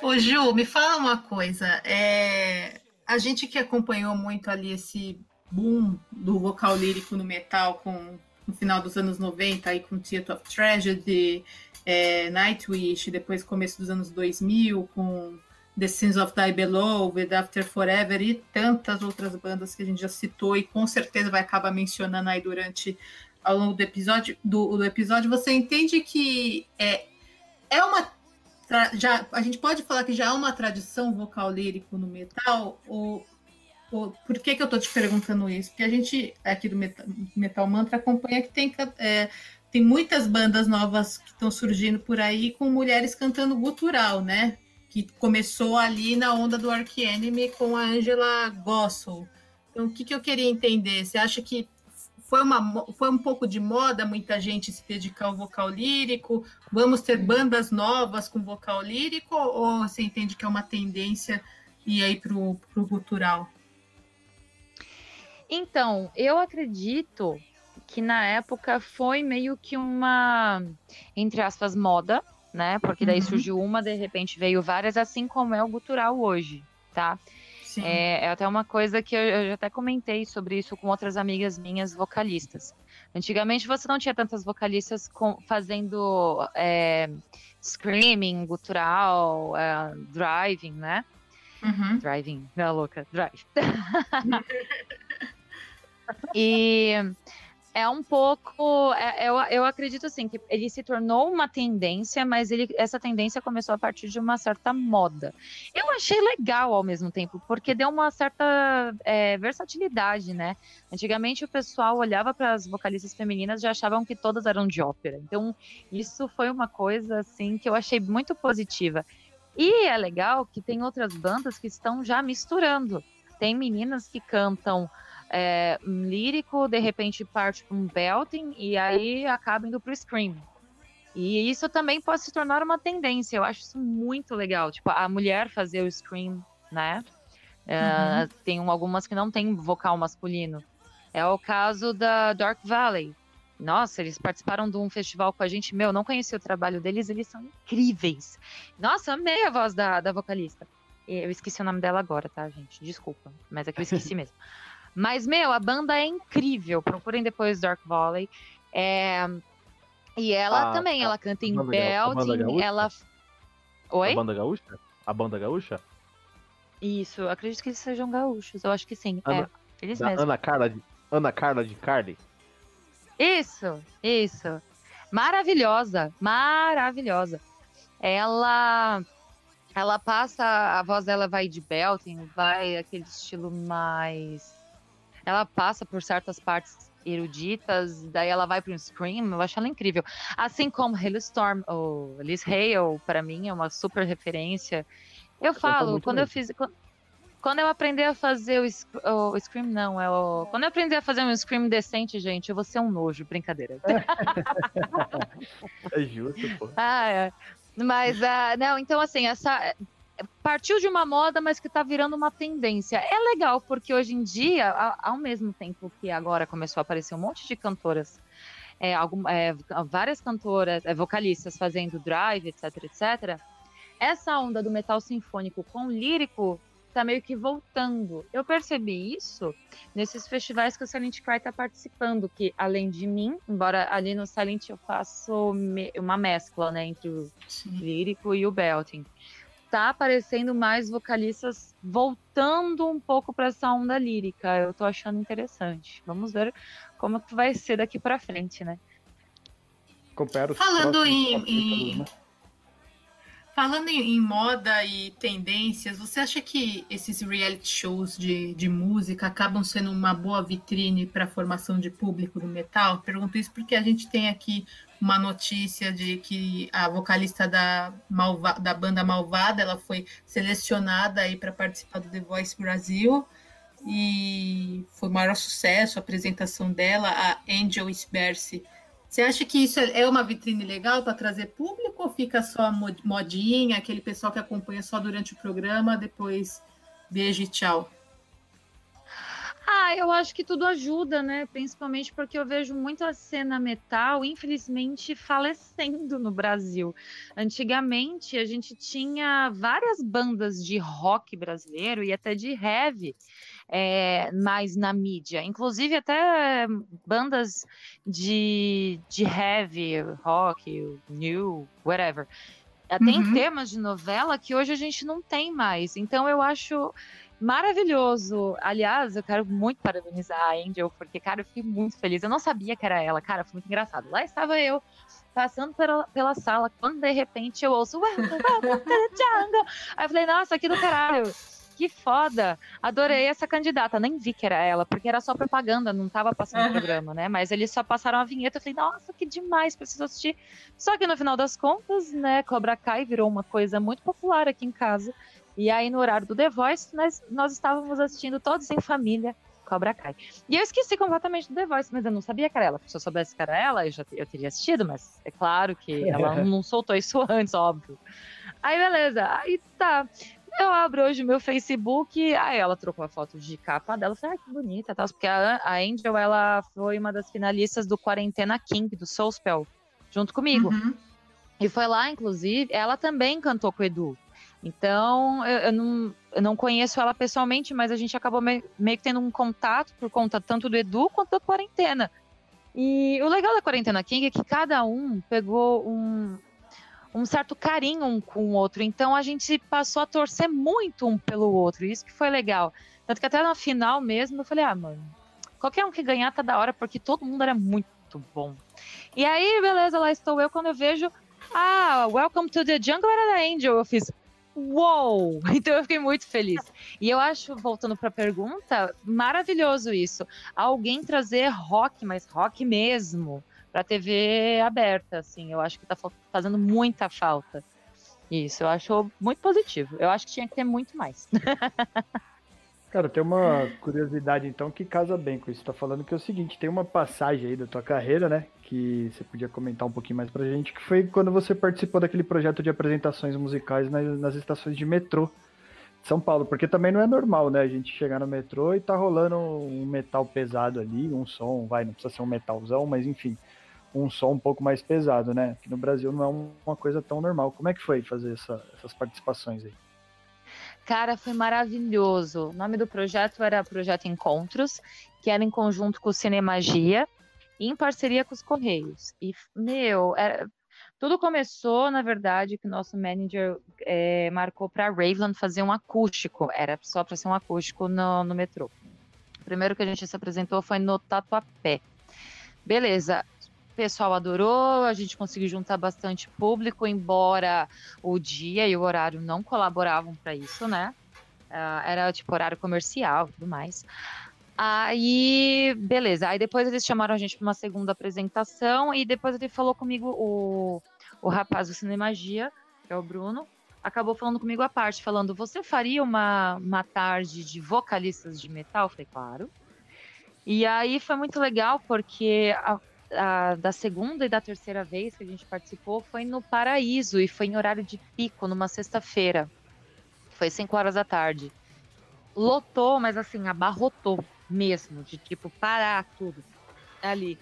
Ô Ju, me fala uma coisa. É... A gente que acompanhou muito ali esse boom do vocal lírico no metal com no final dos anos 90 aí com Theater of Tragedy, é, Nightwish, depois começo dos anos 2000 com The Sins of Die Below, With After Forever e tantas outras bandas que a gente já citou e com certeza vai acabar mencionando aí durante ao longo do episódio do, do episódio, você entende que é, é uma já a gente pode falar que já há uma tradição vocal lírico no metal ou, ou por que que eu estou te perguntando isso? Porque a gente aqui do Metal, metal Mantra acompanha que tem é, tem muitas bandas novas que estão surgindo por aí com mulheres cantando gutural, né? Que começou ali na onda do Ark Enemy com a Angela Gossel. Então, o que, que eu queria entender? Você acha que foi, uma, foi um pouco de moda muita gente se dedicar ao vocal lírico? Vamos ter bandas novas com vocal lírico? Ou você entende que é uma tendência e aí para o cultural? Então, eu acredito que na época foi meio que uma, entre aspas, moda, né? Porque daí uhum. surgiu uma, de repente veio várias, assim como é o gutural hoje, tá? É, é, até uma coisa que eu, eu, já até comentei sobre isso com outras amigas minhas vocalistas. Antigamente você não tinha tantas vocalistas com, fazendo é, screaming, gutural, é, driving, né? Uhum. Driving, minha louca, drive. e é um pouco. É, eu, eu acredito assim que ele se tornou uma tendência, mas ele, essa tendência começou a partir de uma certa moda. Eu achei legal ao mesmo tempo, porque deu uma certa é, versatilidade, né? Antigamente o pessoal olhava para as vocalistas femininas e já achavam que todas eram de ópera. Então, isso foi uma coisa assim que eu achei muito positiva. E é legal que tem outras bandas que estão já misturando. Tem meninas que cantam é, lírico, de repente parte para um belting e aí acaba indo para o scream. E isso também pode se tornar uma tendência. Eu acho isso muito legal. Tipo, a mulher fazer o scream, né? É, uhum. Tem algumas que não tem vocal masculino. É o caso da Dark Valley. Nossa, eles participaram de um festival com a gente. Meu, não conheci o trabalho deles, eles são incríveis. Nossa, amei a voz da, da vocalista. Eu esqueci o nome dela agora, tá, gente? Desculpa, mas é que eu esqueci mesmo. Mas, meu, a banda é incrível. Procurem depois Dark Valley. É... E ela também, ela canta em Belting, ela. Oi? A banda gaúcha? A banda gaúcha? Isso, acredito que eles sejam gaúchos. Eu acho que sim. Ana, é, eles mesmos. Ana Carla de, Ana Carla de Carly? Isso, isso. Maravilhosa, maravilhosa. Ela ela passa, a voz dela vai de belting, vai aquele estilo mais ela passa por certas partes eruditas, daí ela vai para um scream, eu acho ela incrível. Assim como Hailstorm, ou Liz Hale, para mim é uma super referência. Eu falo, quando eu fiz quando eu aprender a fazer o, o Scream, não, é o, quando eu aprender a fazer um Scream decente, gente, eu vou ser um nojo, brincadeira. é justo, pô. Ah, é. Mas, uh, não, então assim, essa, partiu de uma moda, mas que está virando uma tendência. É legal, porque hoje em dia, ao mesmo tempo que agora começou a aparecer um monte de cantoras, é, algum, é, várias cantoras, é, vocalistas fazendo drive, etc, etc, essa onda do metal sinfônico com lírico está meio que voltando. Eu percebi isso nesses festivais que o Silent Cry está participando, que além de mim, embora ali no Silent eu faço me uma mescla né, entre o Sim. lírico e o belting tá aparecendo mais vocalistas voltando um pouco para essa onda lírica. Eu tô achando interessante. Vamos ver como que vai ser daqui para frente, né? Falando em, em... Falando em, em, moda e tendências, você acha que esses reality shows de, de música acabam sendo uma boa vitrine para a formação de público do metal? Pergunto isso porque a gente tem aqui uma notícia de que a vocalista da, Malva, da banda Malvada ela foi selecionada aí para participar do The Voice Brasil e foi o maior sucesso a apresentação dela, a Angel Sberce. Você acha que isso é uma vitrine legal para trazer público ou fica só modinha, aquele pessoal que acompanha só durante o programa, depois beijo e tchau? Ah, eu acho que tudo ajuda, né? Principalmente porque eu vejo muita cena metal, infelizmente, falecendo no Brasil. Antigamente, a gente tinha várias bandas de rock brasileiro e até de heavy é, mais na mídia. Inclusive, até bandas de, de heavy, rock, new, whatever. Tem uhum. temas de novela que hoje a gente não tem mais. Então, eu acho maravilhoso. Aliás, eu quero muito parabenizar a Angel, porque, cara, eu fiquei muito feliz. Eu não sabia que era ela, cara, foi muito engraçado. Lá estava eu, passando pela, pela sala, quando de repente eu ouço Welcome, welcome to the jungle. Aí eu falei, nossa, que do caralho. Que foda! Adorei essa candidata. Nem vi que era ela, porque era só propaganda, não tava passando o programa, né? Mas eles só passaram a vinheta. Eu falei, nossa, que demais, preciso assistir. Só que no final das contas, né, Cobra Kai virou uma coisa muito popular aqui em casa. E aí, no horário do The Voice, nós, nós estávamos assistindo todos em família Cobra Kai. E eu esqueci completamente do The Voice, mas eu não sabia que era ela. Se eu soubesse que era ela, eu já eu teria assistido, mas é claro que ela não soltou isso antes, óbvio. Aí, beleza. Aí tá. Eu abro hoje o meu Facebook, aí ela trocou a foto de capa dela, eu falei, ah, que bonita, tal, porque a, a Angel, ela foi uma das finalistas do Quarentena King, do Soulspell, junto comigo. Uhum. E foi lá, inclusive, ela também cantou com o Edu. Então, eu, eu, não, eu não conheço ela pessoalmente, mas a gente acabou me, meio que tendo um contato por conta tanto do Edu quanto da quarentena. E o legal da Quarentena King é que cada um pegou um, um certo carinho um com o outro. Então a gente passou a torcer muito um pelo outro. Isso que foi legal. Tanto que até na final mesmo eu falei, ah, mano, qualquer um que ganhar tá da hora, porque todo mundo era muito bom. E aí, beleza, lá estou eu quando eu vejo. Ah, Welcome to the Jungle era da Angel. Eu fiz, uou! Então eu fiquei muito feliz. E eu acho, voltando para a pergunta, maravilhoso isso. Alguém trazer rock, mas rock mesmo, para TV aberta, assim. Eu acho que está fazendo muita falta. Isso, eu acho muito positivo. Eu acho que tinha que ter muito mais. Cara, tem uma curiosidade então que casa bem com isso. Tá falando que é o seguinte, tem uma passagem aí da tua carreira, né? Que você podia comentar um pouquinho mais pra gente, que foi quando você participou daquele projeto de apresentações musicais nas, nas estações de metrô de São Paulo. Porque também não é normal, né? A gente chegar no metrô e tá rolando um metal pesado ali, um som, vai, não precisa ser um metalzão, mas enfim, um som um pouco mais pesado, né? Que no Brasil não é uma coisa tão normal. Como é que foi fazer essa, essas participações aí? Cara, foi maravilhoso. O nome do projeto era Projeto Encontros, que era em conjunto com o Cinemagia em parceria com os Correios. E, meu, era... tudo começou, na verdade, que o nosso manager é, marcou para Raveland fazer um acústico. Era só para ser um acústico no, no metrô. O primeiro que a gente se apresentou foi no Tatuapé. Beleza, pessoal adorou, a gente conseguiu juntar bastante público, embora o dia e o horário não colaboravam para isso, né? Uh, era tipo horário comercial e tudo mais. Aí, beleza. Aí depois eles chamaram a gente para uma segunda apresentação e depois ele falou comigo, o, o rapaz do Cinemagia, que é o Bruno, acabou falando comigo à parte, falando: Você faria uma, uma tarde de vocalistas de metal? Eu falei, claro. E aí foi muito legal porque a, a, da segunda e da terceira vez que a gente participou foi no Paraíso e foi em horário de pico, numa sexta-feira. Foi 5 horas da tarde. Lotou, mas assim, abarrotou mesmo, de tipo, parar tudo ali.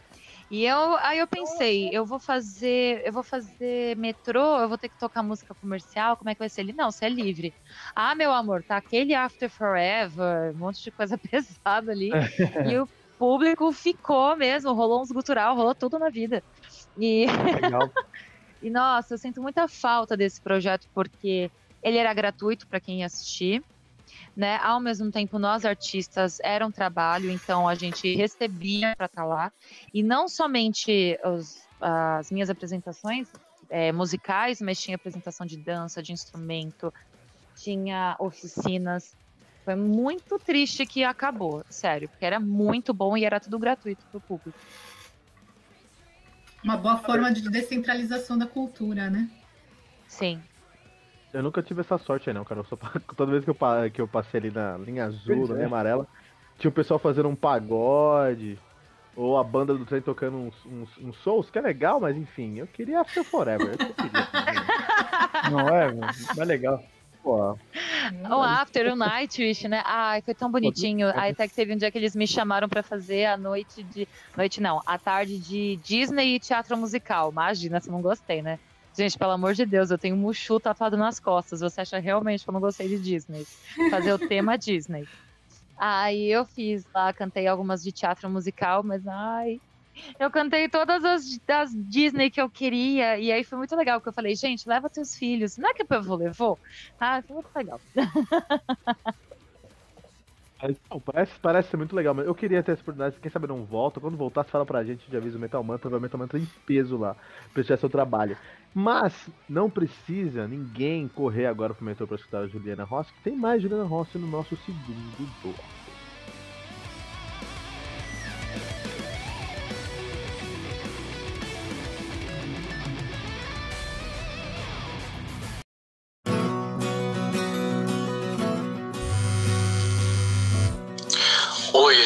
E eu, aí eu pensei, eu vou fazer, eu vou fazer metrô, eu vou ter que tocar música comercial, como é que vai ser? Ele, não, você é livre. Ah, meu amor, tá aquele After Forever, um monte de coisa pesada ali. e o público ficou mesmo, rolou uns gutural, rolou tudo na vida. E, e nossa, eu sinto muita falta desse projeto porque ele era gratuito para quem ia assistir. Né? Ao mesmo tempo, nós artistas era um trabalho, então a gente recebia para estar tá lá. E não somente os, as minhas apresentações é, musicais, mas tinha apresentação de dança, de instrumento, tinha oficinas. Foi muito triste que acabou, sério, porque era muito bom e era tudo gratuito pro público. Uma boa forma de descentralização da cultura, né? Sim. Eu nunca tive essa sorte aí, não, cara. Só, toda vez que eu, que eu passei ali na linha azul, pois na linha é. amarela, tinha o pessoal fazendo um pagode, ou a banda do trem tocando uns, uns, uns souls, que é legal, mas enfim, eu queria After Forever. Eu queria, não é, é legal. Pô. O After, o Nightwish, né? Ai, foi tão bonitinho. Aí até que teve um dia que eles me chamaram para fazer a noite de. Noite não, a tarde de Disney e teatro musical. Imagina se eu não gostei, né? Gente, pelo amor de Deus, eu tenho um Mushu tatuado nas costas. Você acha realmente que eu não gostei de Disney? Fazer o tema Disney. Aí eu fiz lá, cantei algumas de teatro musical, mas ai. Eu cantei todas as das Disney que eu queria, e aí foi muito legal, porque eu falei, gente, leva teus filhos. Não é que o povo levou? Ah, foi muito legal. Não, parece, parece ser muito legal, mas eu queria ter essa oportunidade, quem sabe não volta. Quando voltar, você fala pra gente de aviso Metal Mantra, vai Metal Mantra em peso lá, pra esse seu trabalho. Mas não precisa ninguém correr agora pro metrô pra escutar a Juliana Rossi, que tem mais Juliana Rossi no nosso segundo bloco.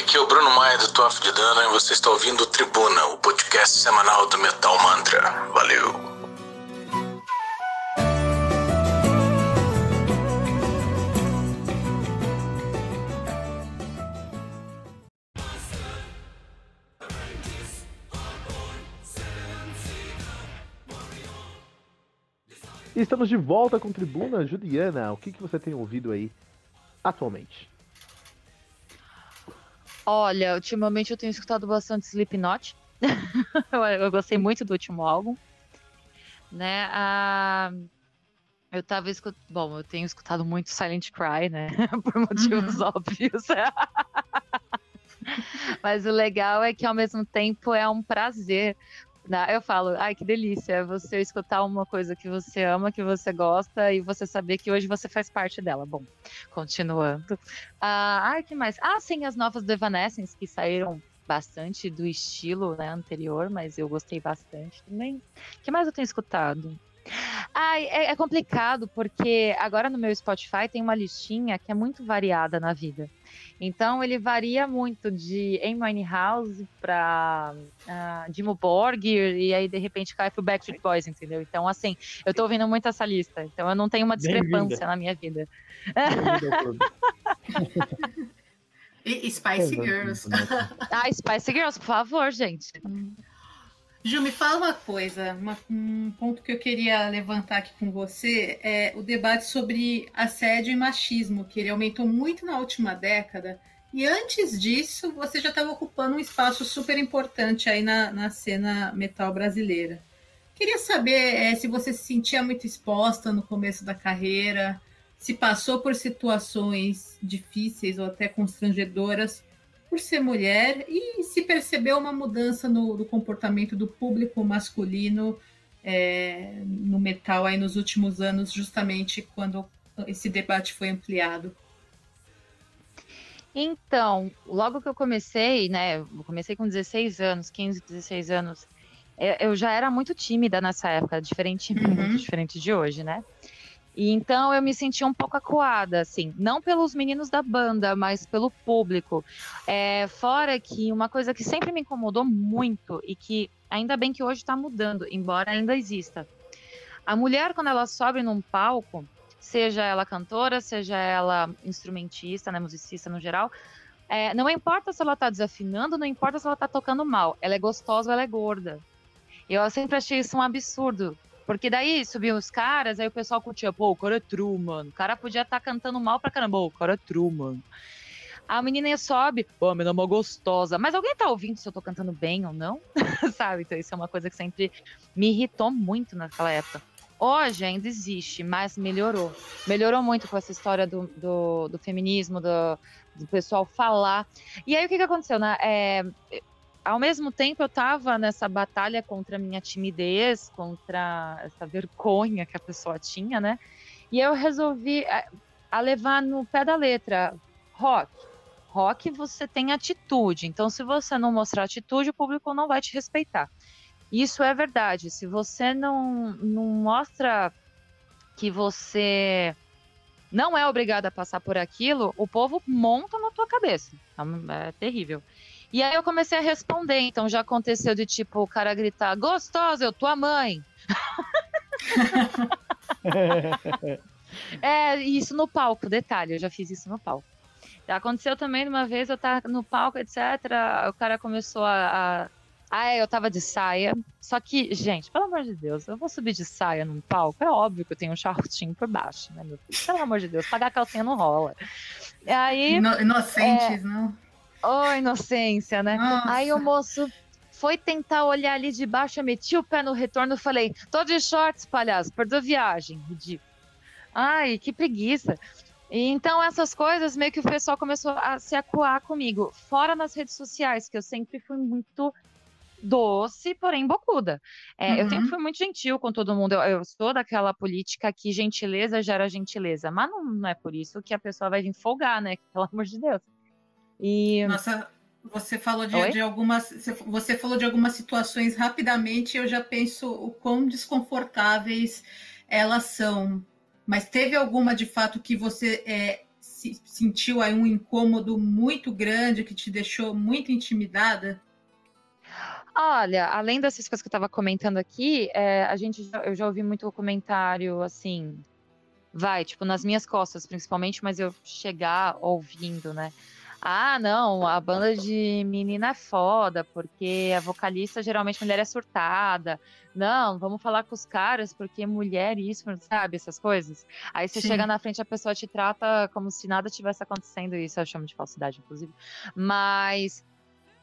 Aqui é o Bruno Maia do Toff de Dana e você está ouvindo o Tribuna, o podcast semanal do Metal Mantra. Valeu! estamos de volta com Tribuna Juliana. O que, que você tem ouvido aí atualmente? Olha, ultimamente eu tenho escutado bastante Slipknot. eu gostei muito do último álbum. Né? Ah, eu tava escutando. Bom, eu tenho escutado muito Silent Cry, né? Por motivos uhum. óbvios. Mas o legal é que ao mesmo tempo é um prazer eu falo, ai que delícia, é você escutar uma coisa que você ama, que você gosta e você saber que hoje você faz parte dela. Bom, continuando. Ah, ai, que mais? Ah, sim, as novas do Evanescence que saíram bastante do estilo né, anterior, mas eu gostei bastante também. O que mais eu tenho escutado? Ai, é, é complicado porque agora no meu Spotify tem uma listinha que é muito variada na vida. Então ele varia muito de Amy House para uh, Dimo Borgir e aí de repente cai pro Backstreet Boys, entendeu? Então assim, eu tô ouvindo muito essa lista, então eu não tenho uma discrepância na minha vida. e Spice Girls. ah, Spice Girls, por favor, gente. Ju, me fala uma coisa, uma, um ponto que eu queria levantar aqui com você é o debate sobre assédio e machismo, que ele aumentou muito na última década. E antes disso, você já estava ocupando um espaço super importante aí na, na cena metal brasileira. Queria saber é, se você se sentia muito exposta no começo da carreira, se passou por situações difíceis ou até constrangedoras por ser mulher e se percebeu uma mudança no, no comportamento do público masculino é, no metal aí nos últimos anos, justamente quando esse debate foi ampliado. Então, logo que eu comecei, né, eu comecei com 16 anos, 15, 16 anos, eu já era muito tímida nessa época, diferente, uhum. muito diferente de hoje, né? E então eu me senti um pouco acuada, assim, não pelos meninos da banda, mas pelo público. É, fora que uma coisa que sempre me incomodou muito e que ainda bem que hoje está mudando, embora ainda exista. A mulher, quando ela sobe num palco, seja ela cantora, seja ela instrumentista, né, musicista no geral, é, não importa se ela está desafinando, não importa se ela está tocando mal, ela é gostosa ela é gorda. Eu sempre achei isso um absurdo, porque daí subiam os caras, aí o pessoal curtia, pô, o cara é true, mano. O cara podia estar tá cantando mal pra caramba, o cara é true, mano. A menina sobe, pô, a menina é uma gostosa. Mas alguém tá ouvindo se eu tô cantando bem ou não? Sabe? Então isso é uma coisa que sempre me irritou muito naquela época. Hoje ainda existe, mas melhorou. Melhorou muito com essa história do, do, do feminismo, do, do, pessoal falar. E aí o que, que aconteceu? Né? É, ao mesmo tempo eu estava nessa batalha contra a minha timidez, contra essa vergonha que a pessoa tinha, né? E eu resolvi a, eh, a levar no pé da letra rock. Rock você tem atitude, então se você não mostrar atitude, o público não vai te respeitar. Isso é verdade. Se você não, não mostra que você não é obrigado a passar por aquilo, o povo monta na tua cabeça. É, é terrível. E aí eu comecei a responder, então já aconteceu de tipo o cara gritar: "Gostosa, eu tua mãe". é, isso no palco, detalhe, eu já fiz isso no palco. Aconteceu também uma vez, eu tava no palco, etc. O cara começou a, a ah, é, eu tava de saia. Só que, gente, pelo amor de Deus, eu vou subir de saia num palco. É óbvio que eu tenho um shortinho por baixo, né, meu filho? Pelo amor de Deus, pagar calcinha não rola. Aí. inocentes, é... não? Oh, inocência, né? Nossa. Aí o moço foi tentar olhar ali de baixo, eu meti o pé no retorno e falei: tô de shorts, palhaço, perdeu viagem. Ridículo. Ai, que preguiça. E então, essas coisas, meio que o pessoal começou a se acuar comigo. Fora nas redes sociais, que eu sempre fui muito doce, porém bocuda. É, uhum. Eu sempre fui muito gentil com todo mundo. Eu, eu, sou daquela política que gentileza gera gentileza, mas não, não, é por isso que a pessoa vai vir folgar, né? Pelo amor de Deus. E... Nossa, você falou de, de, algumas. Você falou de algumas situações rapidamente, eu já penso o quão desconfortáveis elas são. Mas teve alguma de fato que você é, se, sentiu aí um incômodo muito grande que te deixou muito intimidada? Olha, além dessas coisas que eu estava comentando aqui, é, a gente eu já ouvi muito comentário assim, vai, tipo, nas minhas costas, principalmente, mas eu chegar ouvindo, né? Ah, não, a banda de menina é foda, porque a vocalista geralmente mulher é surtada. Não, vamos falar com os caras, porque mulher isso, sabe, essas coisas. Aí você Sim. chega na frente, a pessoa te trata como se nada tivesse acontecendo, isso eu chamo de falsidade, inclusive. Mas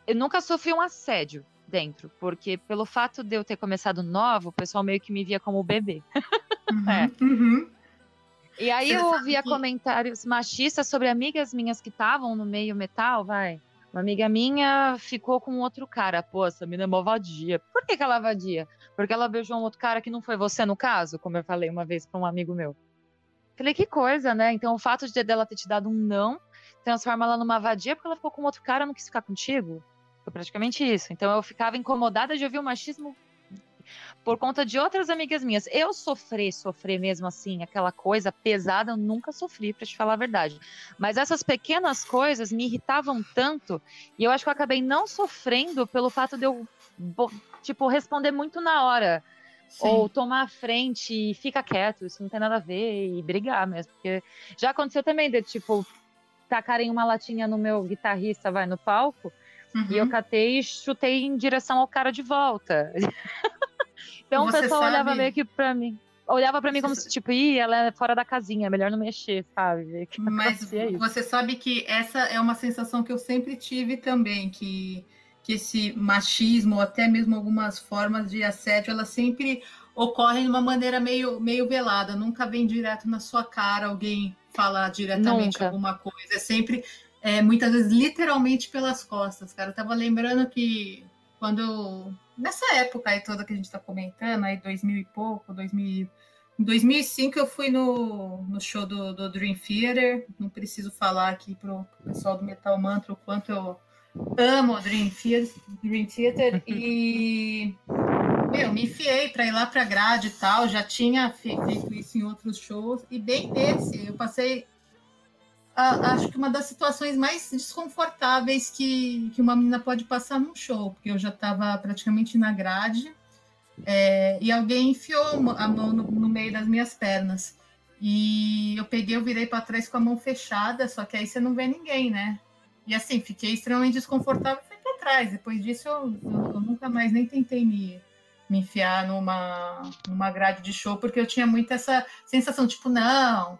eu nunca sofri um assédio, dentro, porque pelo fato de eu ter começado nova, o pessoal meio que me via como bebê. Uhum, é. uhum. E aí Você eu ouvia que... comentários machistas sobre amigas minhas que estavam no meio metal, vai. Uma amiga minha ficou com outro cara. Pô, essa menina é mó vadia. Por que, que ela é vadia? Porque ela beijou um outro cara que não foi você no caso, como eu falei uma vez para um amigo meu. Falei, que coisa, né? Então o fato de dela ter te dado um não transforma ela numa vadia porque ela ficou com outro cara e não quis ficar contigo? Foi praticamente isso. Então eu ficava incomodada de ouvir o machismo por conta de outras amigas minhas. Eu sofri, sofrer mesmo assim, aquela coisa pesada, eu nunca sofri, para te falar a verdade. Mas essas pequenas coisas me irritavam tanto, e eu acho que eu acabei não sofrendo pelo fato de eu, tipo, responder muito na hora. Sim. Ou tomar a frente e fica quieto, isso não tem nada a ver, e brigar mesmo. Porque já aconteceu também de, tipo, tacarem uma latinha no meu guitarrista, vai no palco, Uhum. E eu catei e chutei em direção ao cara de volta. então você o pessoal sabe... olhava meio que pra mim. Olhava para mim como se, tipo, ih, ela é fora da casinha, é melhor não mexer, sabe? Mas você sabe que essa é uma sensação que eu sempre tive também, que, que esse machismo, ou até mesmo algumas formas de assédio, ela sempre ocorre de uma maneira meio, meio velada, nunca vem direto na sua cara alguém falar diretamente nunca. alguma coisa. É sempre é, muitas vezes literalmente pelas costas, cara. Eu tava lembrando que quando. Nessa época aí toda que a gente tá comentando, aí 2000 e pouco, 2000. Em 2005 eu fui no, no show do, do Dream Theater. Não preciso falar aqui pro pessoal do Metal Mantra o quanto eu amo o Dream Theater. Dream Theater e meu, me enfiei para ir lá para grade e tal. Já tinha feito isso em outros shows e bem nesse eu passei acho que uma das situações mais desconfortáveis que, que uma menina pode passar num show, porque eu já estava praticamente na grade é, e alguém enfiou a mão no, no, meio das minhas pernas. E eu peguei, eu virei para trás com a mão fechada, só que aí você não vê ninguém, né? E assim, fiquei extremamente desconfortável e fui para trás. Depois disso, eu, eu, eu, nunca mais nem tentei me, me enfiar numa, numa grade de show, porque eu tinha muito essa sensação, tipo, não,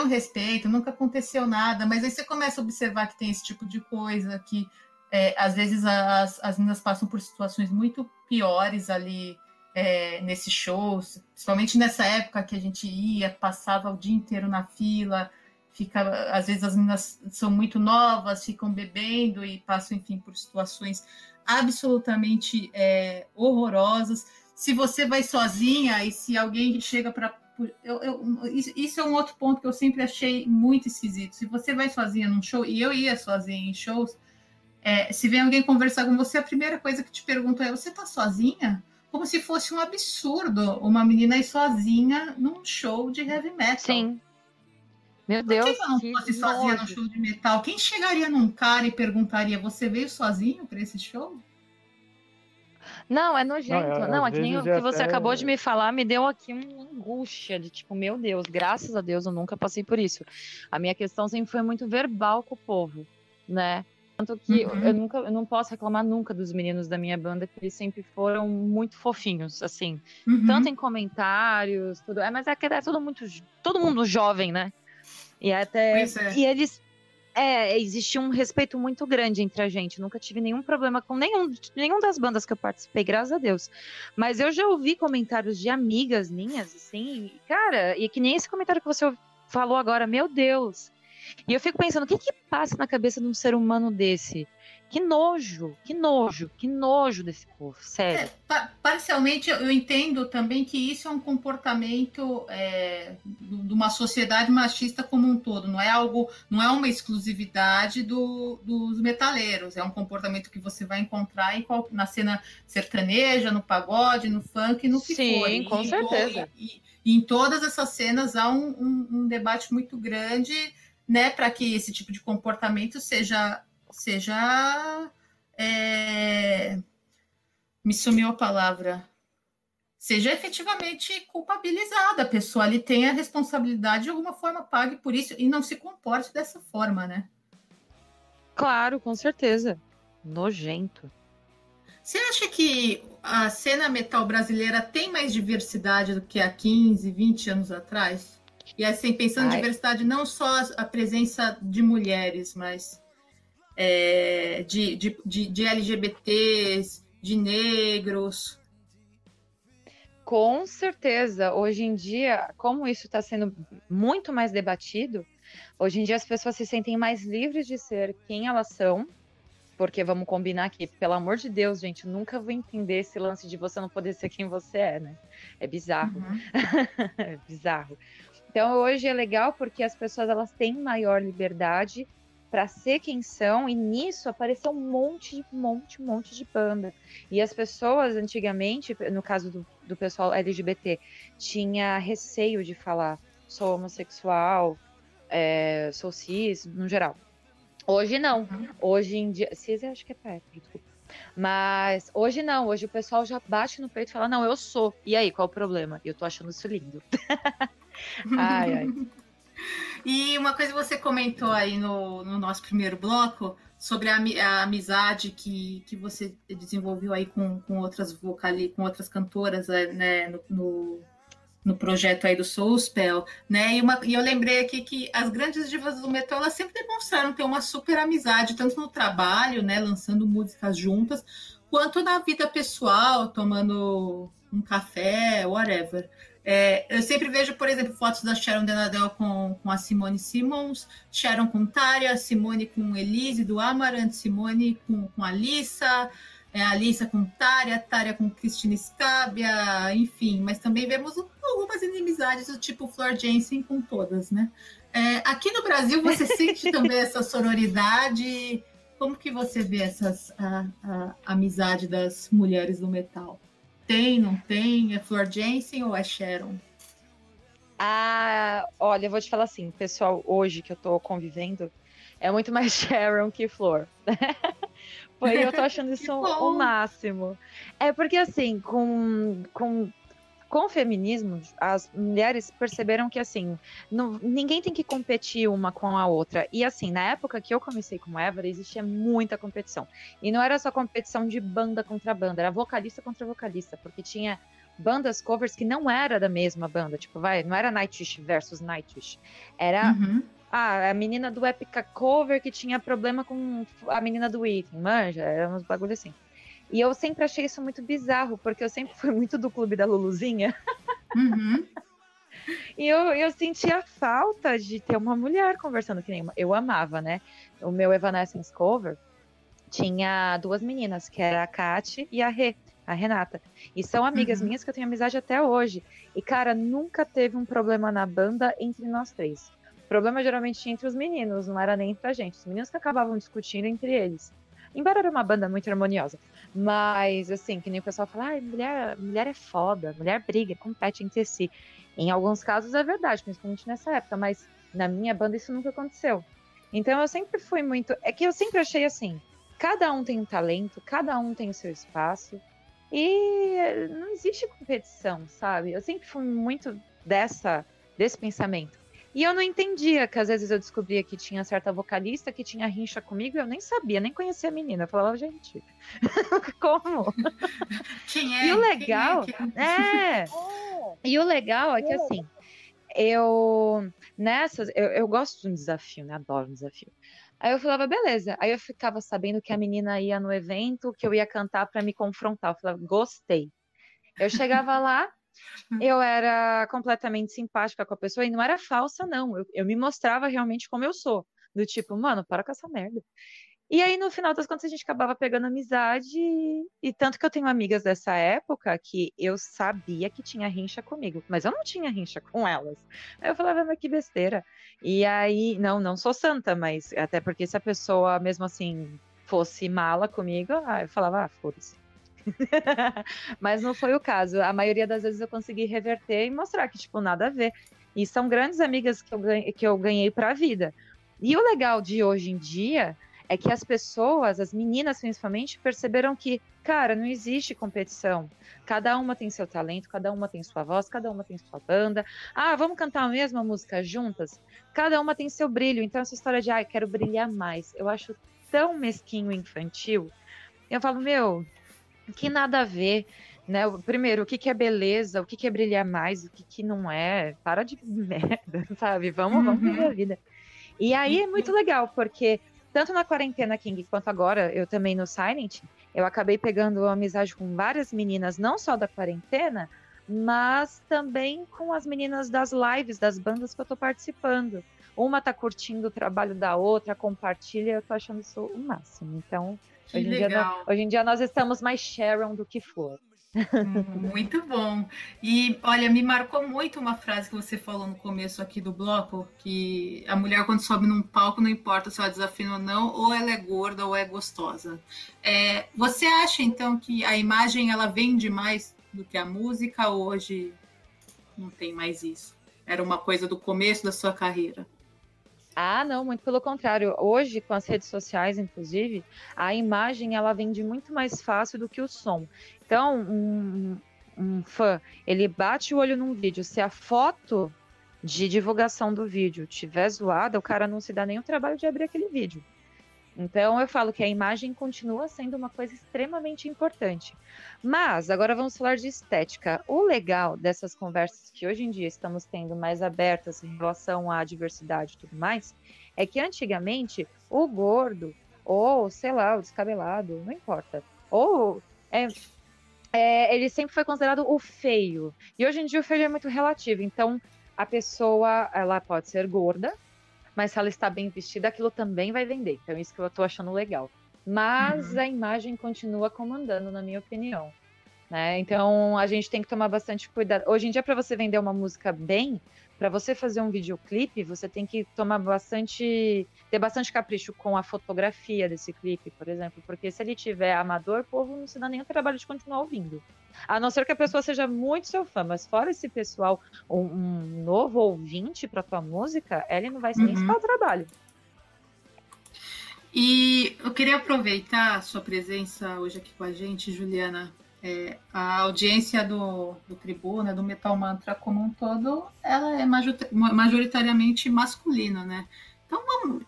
um respeito, nunca aconteceu nada, mas aí você começa a observar que tem esse tipo de coisa, que é, às vezes as, as meninas passam por situações muito piores ali é, nesses shows, principalmente nessa época que a gente ia, passava o dia inteiro na fila, fica, às vezes as meninas são muito novas, ficam bebendo e passam, enfim, por situações absolutamente é, horrorosas. Se você vai sozinha e se alguém chega para eu, eu, isso é um outro ponto que eu sempre achei muito esquisito. Se você vai sozinha num show, e eu ia sozinha em shows, é, se vem alguém conversar com você, a primeira coisa que te pergunta é: você tá sozinha? como se fosse um absurdo uma menina ir sozinha num show de heavy metal. Sim. Meu Deus. Por que não fosse sozinha no show de metal? Quem chegaria num cara e perguntaria: Você veio sozinho para esse show? Não, é nojento. Não, é, não é que nem o que você até... acabou de me falar, me deu aqui uma angústia de tipo, meu Deus, graças a Deus eu nunca passei por isso. A minha questão sempre foi muito verbal com o povo, né? Tanto que uhum. eu nunca, eu não posso reclamar nunca dos meninos da minha banda, que eles sempre foram muito fofinhos, assim. Uhum. Tanto em comentários, tudo. É, mas é que é todo muito. Todo mundo jovem, né? E até. É. E eles. É, existia um respeito muito grande entre a gente. Nunca tive nenhum problema com nenhum, nenhum das bandas que eu participei, graças a Deus. Mas eu já ouvi comentários de amigas minhas, assim, cara, e que nem esse comentário que você falou agora, meu Deus e eu fico pensando, o que que passa na cabeça de um ser humano desse? Que nojo, que nojo, que nojo desse povo, sério. É, parcialmente eu entendo também que isso é um comportamento é, de uma sociedade machista como um todo, não é algo, não é uma exclusividade do, dos metaleiros, é um comportamento que você vai encontrar em na cena sertaneja, no pagode, no funk, no que Sim, for. Sim, com certeza. E, e, em todas essas cenas há um, um, um debate muito grande né, para que esse tipo de comportamento seja seja é... me sumiu a palavra seja efetivamente culpabilizada, a pessoa ali tem a responsabilidade de alguma forma pague por isso e não se comporte dessa forma, né? Claro, com certeza. Nojento. Você acha que a cena metal brasileira tem mais diversidade do que há 15, 20 anos atrás? E assim, pensando em diversidade, não só a presença de mulheres, mas é, de, de, de, de LGBTs, de negros. Com certeza, hoje em dia, como isso está sendo muito mais debatido, hoje em dia as pessoas se sentem mais livres de ser quem elas são, porque vamos combinar aqui, pelo amor de Deus, gente, nunca vou entender esse lance de você não poder ser quem você é, né? É bizarro. Uhum. é bizarro. Então hoje é legal porque as pessoas elas têm maior liberdade para ser quem são e nisso apareceu um monte, monte, monte de banda. E as pessoas antigamente, no caso do, do pessoal LGBT, tinha receio de falar sou homossexual, é, sou cis, no geral. Hoje não. Uhum. Hoje em dia. Cis eu acho que é perto, desculpa. Mas hoje não, hoje o pessoal já bate no peito e fala: Não, eu sou. E aí, qual o problema? Eu tô achando isso lindo. ai, ai. E uma coisa que você comentou aí no, no nosso primeiro bloco sobre a, a, amizade que, que você desenvolveu aí com, com outras vocali, com outras cantoras eh, né, no, no, no, projeto aí do Soulspell, né? E, uma, e eu lembrei aqui que as grandes divas do metal elas sempre demonstraram ter uma super amizade, tanto no trabalho, né, lançando músicas juntas, quanto na vida pessoal, tomando um café, whatever. É, eu sempre vejo, por exemplo, fotos da Sharon Denadel com, com a Simone Simmons, Sharon com Tária, Simone com Elise do Amarant, Simone com, com a Alissa, é, a Alissa com Tária, Tária com Cristina Scabia, enfim, mas também vemos algumas inimizades do tipo Flor Jensen com todas, né? É, aqui no Brasil você sente também essa sororidade? Como que você vê essas, a, a, a amizade das mulheres do metal? Tem, não tem? É Flor Jensen ou é Sharon? Ah, olha, eu vou te falar assim, pessoal, hoje que eu tô convivendo, é muito mais Sharon que Flor. Foi, eu tô achando isso o máximo. É porque assim, com, com com o feminismo, as mulheres perceberam que assim, não, ninguém tem que competir uma com a outra. E assim, na época que eu comecei com Ever, existia muita competição. E não era só competição de banda contra banda, era vocalista contra vocalista, porque tinha bandas covers que não era da mesma banda, tipo, vai, não era Nightwish versus Nightwish. Era uhum. Ah, a menina do Epica Cover que tinha problema com a menina do Item, manja, era uns bagulho assim. E eu sempre achei isso muito bizarro, porque eu sempre fui muito do clube da Luluzinha. Uhum. e eu, eu sentia falta de ter uma mulher conversando que nem uma. Eu amava, né? O meu Evanescence cover tinha duas meninas, que era a Kate e a Rê, a Renata. E são amigas uhum. minhas que eu tenho amizade até hoje. E, cara, nunca teve um problema na banda entre nós três. O problema geralmente tinha entre os meninos, não era nem entre a gente. Os meninos que acabavam discutindo entre eles. Embora era uma banda muito harmoniosa. Mas, assim, que nem o pessoal fala, ah, mulher, mulher é foda, mulher briga, compete entre si. Em alguns casos é verdade, principalmente nessa época, mas na minha banda isso nunca aconteceu. Então eu sempre fui muito. É que eu sempre achei assim: cada um tem um talento, cada um tem o seu espaço. E não existe competição, sabe? Eu sempre fui muito dessa desse pensamento. E eu não entendia que às vezes eu descobria que tinha certa vocalista que tinha rincha comigo e eu nem sabia, nem conhecia a menina. Eu falava, gente, como? Quem é? E o legal é, é. E o legal é que assim, eu nessas, eu, eu gosto de um desafio, né? Adoro um desafio. Aí eu falava, beleza. Aí eu ficava sabendo que a menina ia no evento, que eu ia cantar para me confrontar. Eu falava, gostei. Eu chegava lá, eu era completamente simpática com a pessoa e não era falsa, não. Eu, eu me mostrava realmente como eu sou. Do tipo, mano, para com essa merda. E aí, no final das contas, a gente acabava pegando amizade. E tanto que eu tenho amigas dessa época que eu sabia que tinha rincha comigo, mas eu não tinha rincha com elas. Aí eu falava, mas que besteira. E aí, não, não sou santa, mas até porque se a pessoa, mesmo assim, fosse mala comigo, ah, eu falava, ah, foda-se. mas não foi o caso. A maioria das vezes eu consegui reverter e mostrar que, tipo, nada a ver. E são grandes amigas que eu ganhei, que eu ganhei pra vida. E o legal de hoje em dia é que as pessoas, as meninas principalmente, perceberam que, cara, não existe competição. Cada uma tem seu talento, cada uma tem sua voz, cada uma tem sua banda. Ah, vamos cantar a mesma música juntas? Cada uma tem seu brilho. Então, essa história de, ah, quero brilhar mais, eu acho tão mesquinho infantil. Eu falo, meu, que nada a ver. Né? Primeiro, o que, que é beleza, o que, que é brilhar mais, o que, que não é. Para de merda, sabe? Vamos, vamos viver a uhum. vida. E aí é muito legal, porque tanto na quarentena King quanto agora, eu também no Silent, eu acabei pegando amizade com várias meninas, não só da quarentena, mas também com as meninas das lives, das bandas que eu tô participando. Uma tá curtindo o trabalho da outra, compartilha, eu tô achando isso o máximo. Então, hoje em, dia, hoje em dia nós estamos mais Sharon do que for. Muito bom. E olha, me marcou muito uma frase que você falou no começo aqui do bloco, que a mulher quando sobe num palco não importa se ela desafina ou não, ou ela é gorda ou é gostosa. É, você acha então que a imagem ela vende mais do que a música hoje? Não tem mais isso. Era uma coisa do começo da sua carreira. Ah, não, muito pelo contrário. Hoje, com as redes sociais, inclusive, a imagem ela vende muito mais fácil do que o som. Então, um, um fã, ele bate o olho num vídeo. Se a foto de divulgação do vídeo tiver zoada, o cara não se dá nem o trabalho de abrir aquele vídeo. Então eu falo que a imagem continua sendo uma coisa extremamente importante. Mas agora vamos falar de estética. O legal dessas conversas que hoje em dia estamos tendo mais abertas em relação à diversidade e tudo mais, é que antigamente o gordo, ou sei lá, o descabelado, não importa, ou é, é, ele sempre foi considerado o feio. E hoje em dia o feio é muito relativo. Então a pessoa ela pode ser gorda, mas se ela está bem vestida, aquilo também vai vender. Então, isso que eu estou achando legal. Mas uhum. a imagem continua comandando, na minha opinião. Né? Então, a gente tem que tomar bastante cuidado. Hoje em dia, para você vender uma música bem, para você fazer um videoclipe, você tem que tomar bastante, ter bastante capricho com a fotografia desse clipe, por exemplo, porque se ele tiver amador, o povo não se dá nem o trabalho de continuar ouvindo. A não ser que a pessoa seja muito seu fã, mas fora esse pessoal, um, um novo ouvinte para tua música, ele não vai se uhum. nem se o trabalho. E eu queria aproveitar a sua presença hoje aqui com a gente, Juliana, é, a audiência do, do Tribuna, do Metal Mantra como um todo, ela é majoritariamente masculina, né? Então,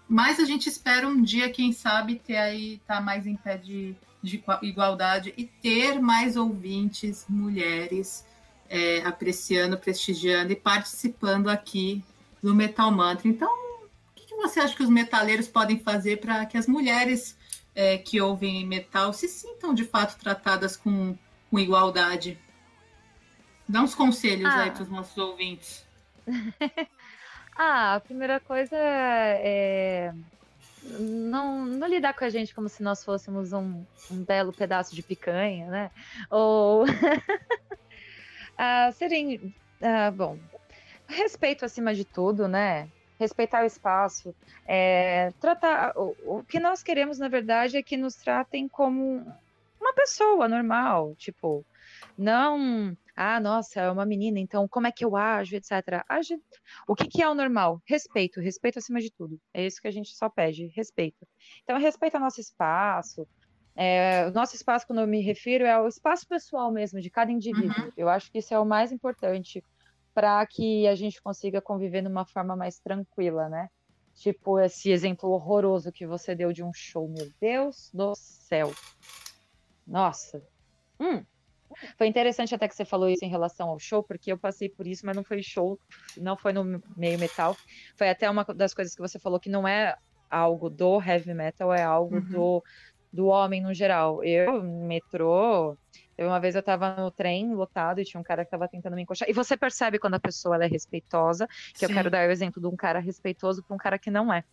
mais a gente espera um dia, quem sabe, ter aí, tá mais em pé de, de igualdade e ter mais ouvintes, mulheres, é, apreciando, prestigiando e participando aqui do Metal Mantra. Então, o que, que você acha que os metaleiros podem fazer para que as mulheres é, que ouvem metal se sintam de fato tratadas com, com igualdade. Dá uns conselhos ah. aí para os nossos ouvintes. ah, a primeira coisa é não, não lidar com a gente como se nós fôssemos um, um belo pedaço de picanha, né? Ou ah, serem. Ah, bom, respeito acima de tudo, né? Respeitar o espaço, é, tratar. O, o, que nós queremos, na verdade, é que nos tratem como uma pessoa normal, tipo, não. Ah, nossa, é uma menina, então como é que eu ajo, etc. Age... O que, que é o normal? Respeito, respeito acima de tudo. É isso que a gente só pede, respeito. Então, respeita nosso espaço, é, o nosso espaço, quando eu me refiro, é o espaço pessoal mesmo, de cada indivíduo. Uhum. Eu acho que isso é o mais importante para que a gente consiga conviver numa forma mais tranquila, né? Tipo esse exemplo horroroso que você deu de um show, meu Deus do céu. Nossa. Hum. Foi interessante até que você falou isso em relação ao show, porque eu passei por isso, mas não foi show, não foi no meio metal. Foi até uma das coisas que você falou que não é algo do heavy metal, é algo uhum. do, do homem no geral. Eu, metrô, uma vez eu tava no trem lotado e tinha um cara que tava tentando me encoxar. E você percebe quando a pessoa é respeitosa, que Sim. eu quero dar o exemplo de um cara respeitoso para um cara que não é.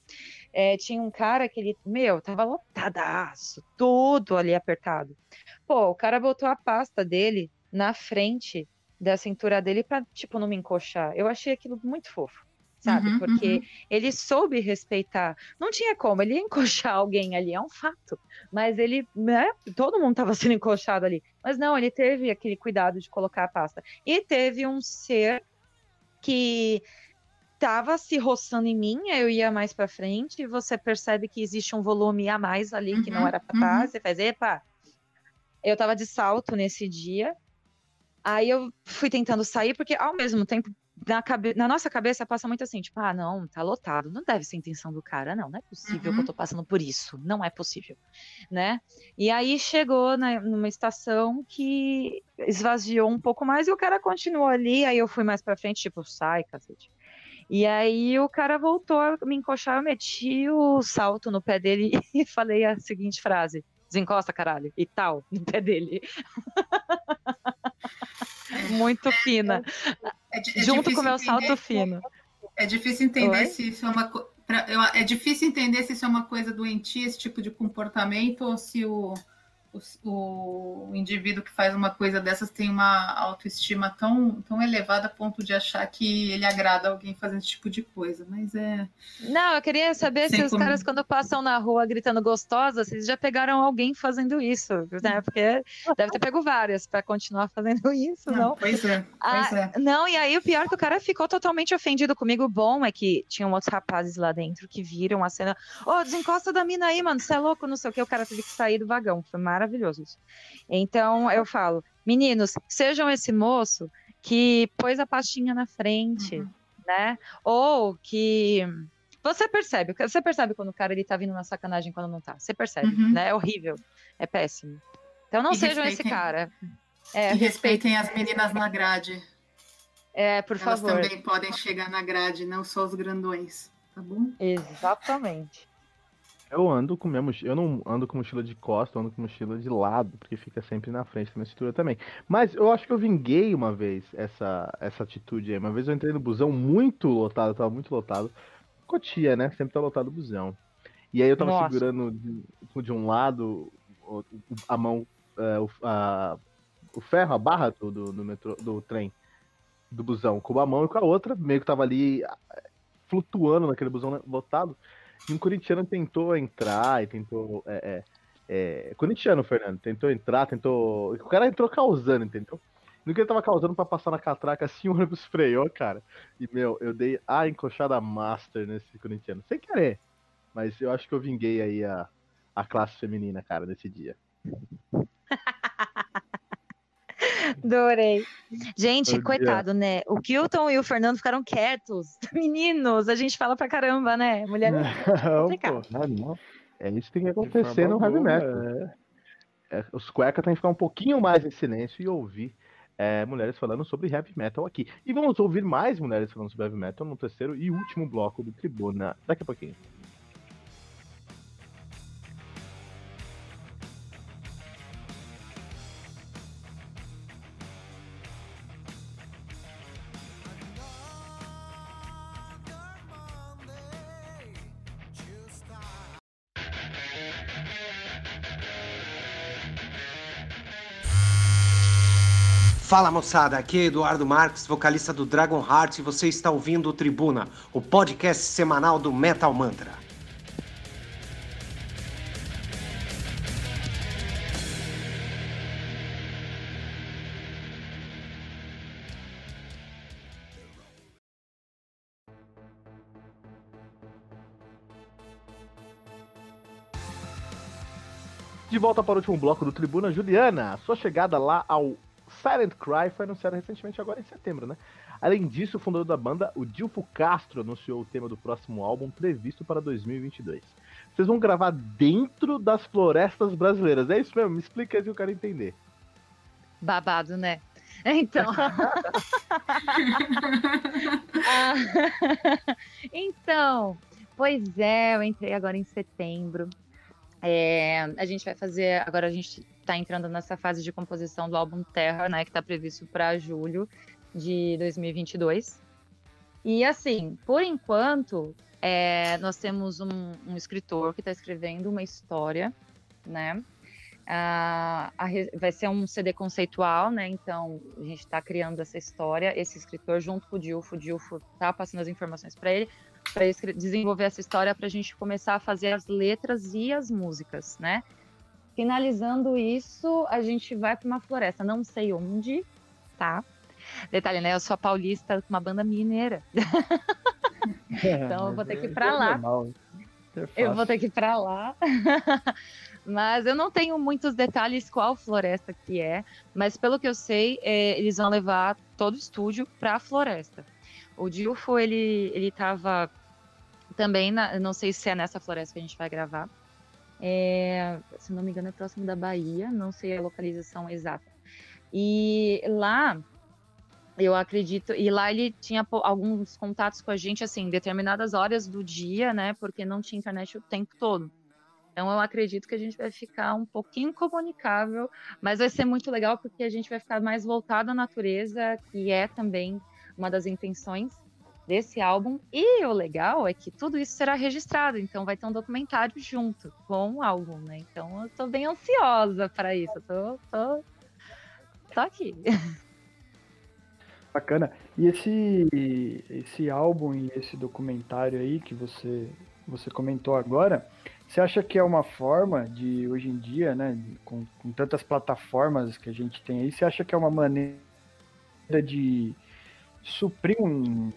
é. Tinha um cara que ele, meu, tava lotadaço, tudo ali apertado. Pô, o cara botou a pasta dele na frente da cintura dele pra, tipo, não me encoxar. Eu achei aquilo muito fofo sabe? Uhum, Porque uhum. ele soube respeitar. Não tinha como, ele ia encoxar alguém ali, é um fato. Mas ele, né? Todo mundo estava sendo encoxado ali. Mas não, ele teve aquele cuidado de colocar a pasta. E teve um ser que estava se roçando em mim, eu ia mais para frente, e você percebe que existe um volume a mais ali uhum, que não uhum, era para estar. Uhum. Você faz, epa. Eu tava de salto nesse dia. Aí eu fui tentando sair, porque ao mesmo tempo na, cabe... na, nossa cabeça passa muito assim, tipo, ah, não, tá lotado, não deve ser a intenção do cara, não, não é possível uhum. que eu uhum. tô passando por isso, não é possível, né? E aí chegou na, numa estação que esvaziou um pouco mais e o cara continuou ali, aí eu fui mais pra frente, tipo, sai, cacete. E aí o cara voltou a me encoxar, eu meti o salto no pé dele e falei a seguinte frase, desencosta, caralho, e tal, no pé dele. Muito fina. É, é, é Junto com o meu salto fino. É difícil entender Oi? se isso é uma pra, eu, é difícil entender se isso é uma coisa doentia, esse tipo de comportamento, ou se o, o, o, indivíduo que faz uma coisa dessas tem uma autoestima tão, tão elevada a ponto de achar que ele agrada alguém fazendo esse tipo de coisa, mas é... Não, eu queria saber se os como... caras quando passam na rua gritando gostosa, vocês já pegaram alguém fazendo isso, né? Porque deve ter pego várias para continuar fazendo isso, não? não? Pois é, pois ah, é. Não, e aí o pior é que o cara ficou totalmente ofendido comigo. O bom é que tinham outros rapazes lá dentro que viram a cena, ô, oh, desencosta da mina aí, mano, você é louco, não sei o que, o cara teve que sair do vagão, foi maravilhoso maravilhoso isso. Então eu falo, meninos, sejam esse moço que pôs a pastinha na frente, uhum. né? Ou que você percebe, você percebe quando o cara ele tá vindo na sacanagem quando não tá. Você percebe, uhum. né? É horrível, é péssimo. Então não e sejam esse cara. É, e respeitem as meninas na grade. É, por Elas favor. Elas também podem chegar na grade, não só os grandões, tá bom? Exatamente. Eu ando com minha mochila. Eu não ando com mochila de costa, eu ando com mochila de lado, porque fica sempre na frente da minha cintura também. Mas eu acho que eu vinguei uma vez essa, essa atitude aí. Uma vez eu entrei no busão muito lotado, tava muito lotado. Cotia, né? Sempre tá lotado o busão. E aí eu tava Nossa. segurando de, de, um lado a mão, é, o, a, o ferro, a barra do, do, do, metrô, do trem, do busão, com uma mão e com a outra, meio que tava ali flutuando naquele busão lotado. E um corintiano tentou entrar e tentou. É, é, é, corintiano, Fernando, tentou entrar, tentou. O cara entrou causando, entendeu? No que ele tava causando pra passar na catraca, assim o ônibus freou, cara. E, meu, eu dei a encoxada master nesse corintiano. Sem querer. Mas eu acho que eu vinguei aí a, a classe feminina, cara, nesse dia. Adorei. Gente, coitado, né? O Kilton e o Fernando ficaram quietos. Meninos, a gente fala pra caramba, né? Mulher é não, É isso que tem que acontecer no heavy metal. É. É, os cuecas têm que ficar um pouquinho mais em silêncio e ouvir é, mulheres falando sobre heavy metal aqui. E vamos ouvir mais mulheres falando sobre heavy metal no terceiro e último bloco do Tribuna daqui a pouquinho. Fala moçada, aqui é Eduardo Marques, vocalista do Dragon Heart, e você está ouvindo o Tribuna, o podcast semanal do Metal Mantra. De volta para o último bloco do Tribuna, Juliana, sua chegada lá ao Silent Cry foi anunciada recentemente agora em setembro, né? Além disso, o fundador da banda, o Dilfo Castro, anunciou o tema do próximo álbum previsto para 2022. Vocês vão gravar dentro das florestas brasileiras, é isso mesmo? Me explica aí que eu quero entender. Babado, né? Então. Ah, então, pois é, eu entrei agora em setembro. É, a gente vai fazer. Agora a gente está entrando nessa fase de composição do álbum Terra, né? Que está previsto para julho de 2022. E assim, por enquanto, é, nós temos um, um escritor que está escrevendo uma história, né? Ah, a, vai ser um CD conceitual, né? Então a gente está criando essa história. Esse escritor, junto com o Dilfo, o Dilfo tá passando as informações para ele para desenvolver essa história para a gente começar a fazer as letras e as músicas, né? Finalizando isso, a gente vai para uma floresta, não sei onde, tá? Detalhe, né? Eu sou paulista com uma banda mineira. então eu vou ter que ir para lá. É eu vou ter que ir para lá. mas eu não tenho muitos detalhes qual floresta que é, mas pelo que eu sei, é, eles vão levar todo o estúdio para a floresta. O Dilfo, ele, ele tava também, na, não sei se é nessa floresta que a gente vai gravar. É, se não me engano, é próximo da Bahia, não sei a localização exata. E lá, eu acredito, e lá ele tinha alguns contatos com a gente, assim, determinadas horas do dia, né, porque não tinha internet o tempo todo. Então eu acredito que a gente vai ficar um pouquinho comunicável, mas vai ser muito legal porque a gente vai ficar mais voltado à natureza, que é também uma das intenções desse álbum. E o legal é que tudo isso será registrado, então vai ter um documentário junto com o álbum, né? Então eu tô bem ansiosa para isso. Eu tô, tô, tô aqui. Bacana. E esse, esse álbum e esse documentário aí que você, você comentou agora, você acha que é uma forma de, hoje em dia, né, com, com tantas plataformas que a gente tem aí, você acha que é uma maneira de suprir um,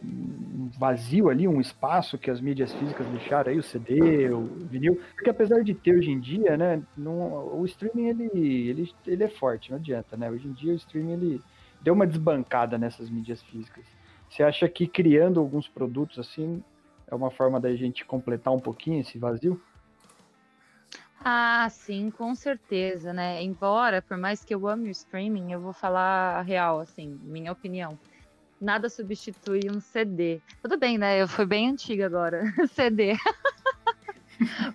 vazio ali, um espaço que as mídias físicas deixaram aí, o CD, o vinil, porque apesar de ter hoje em dia, né, não, o streaming ele, ele, ele é forte, não adianta, né, hoje em dia o streaming ele deu uma desbancada nessas mídias físicas. Você acha que criando alguns produtos assim é uma forma da gente completar um pouquinho esse vazio? Ah, sim, com certeza, né? Embora, por mais que eu ame o streaming, eu vou falar a real, assim, minha opinião nada substitui um CD. Tudo bem, né? Eu fui bem antiga agora, CD.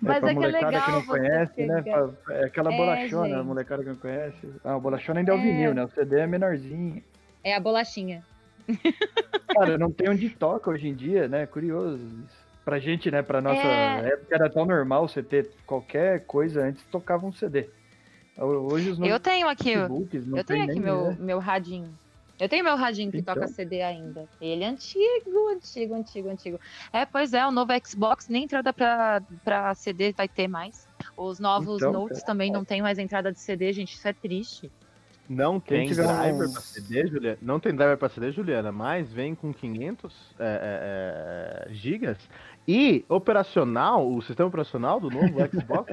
Mas é, é que é legal. que não conhece, né? É aquela é, bolachona, gente. a molecada que não conhece. Ah, a bolachona ainda é o é. vinil, né? O CD é menorzinho. É a bolachinha. Cara, não tem onde toca hoje em dia, né? Curioso isso. Pra gente, né? Pra nossa é... época era tão normal você ter qualquer coisa antes tocava um CD. Hoje os Eu tenho aqui, eu tenho aqui meu, né? meu radinho. Eu tenho meu radinho que então. toca CD ainda. Ele é antigo, antigo, antigo, antigo. É, pois é, o novo Xbox nem entrada pra, pra CD vai ter mais. Os novos então, Notes é. também não tem mais entrada de CD, gente. Isso é triste. Não tem driver um... para CD, Juliana. Não tem driver para CD, Juliana, mas vem com 500 é, é, é, gigas e operacional, o sistema operacional do novo Xbox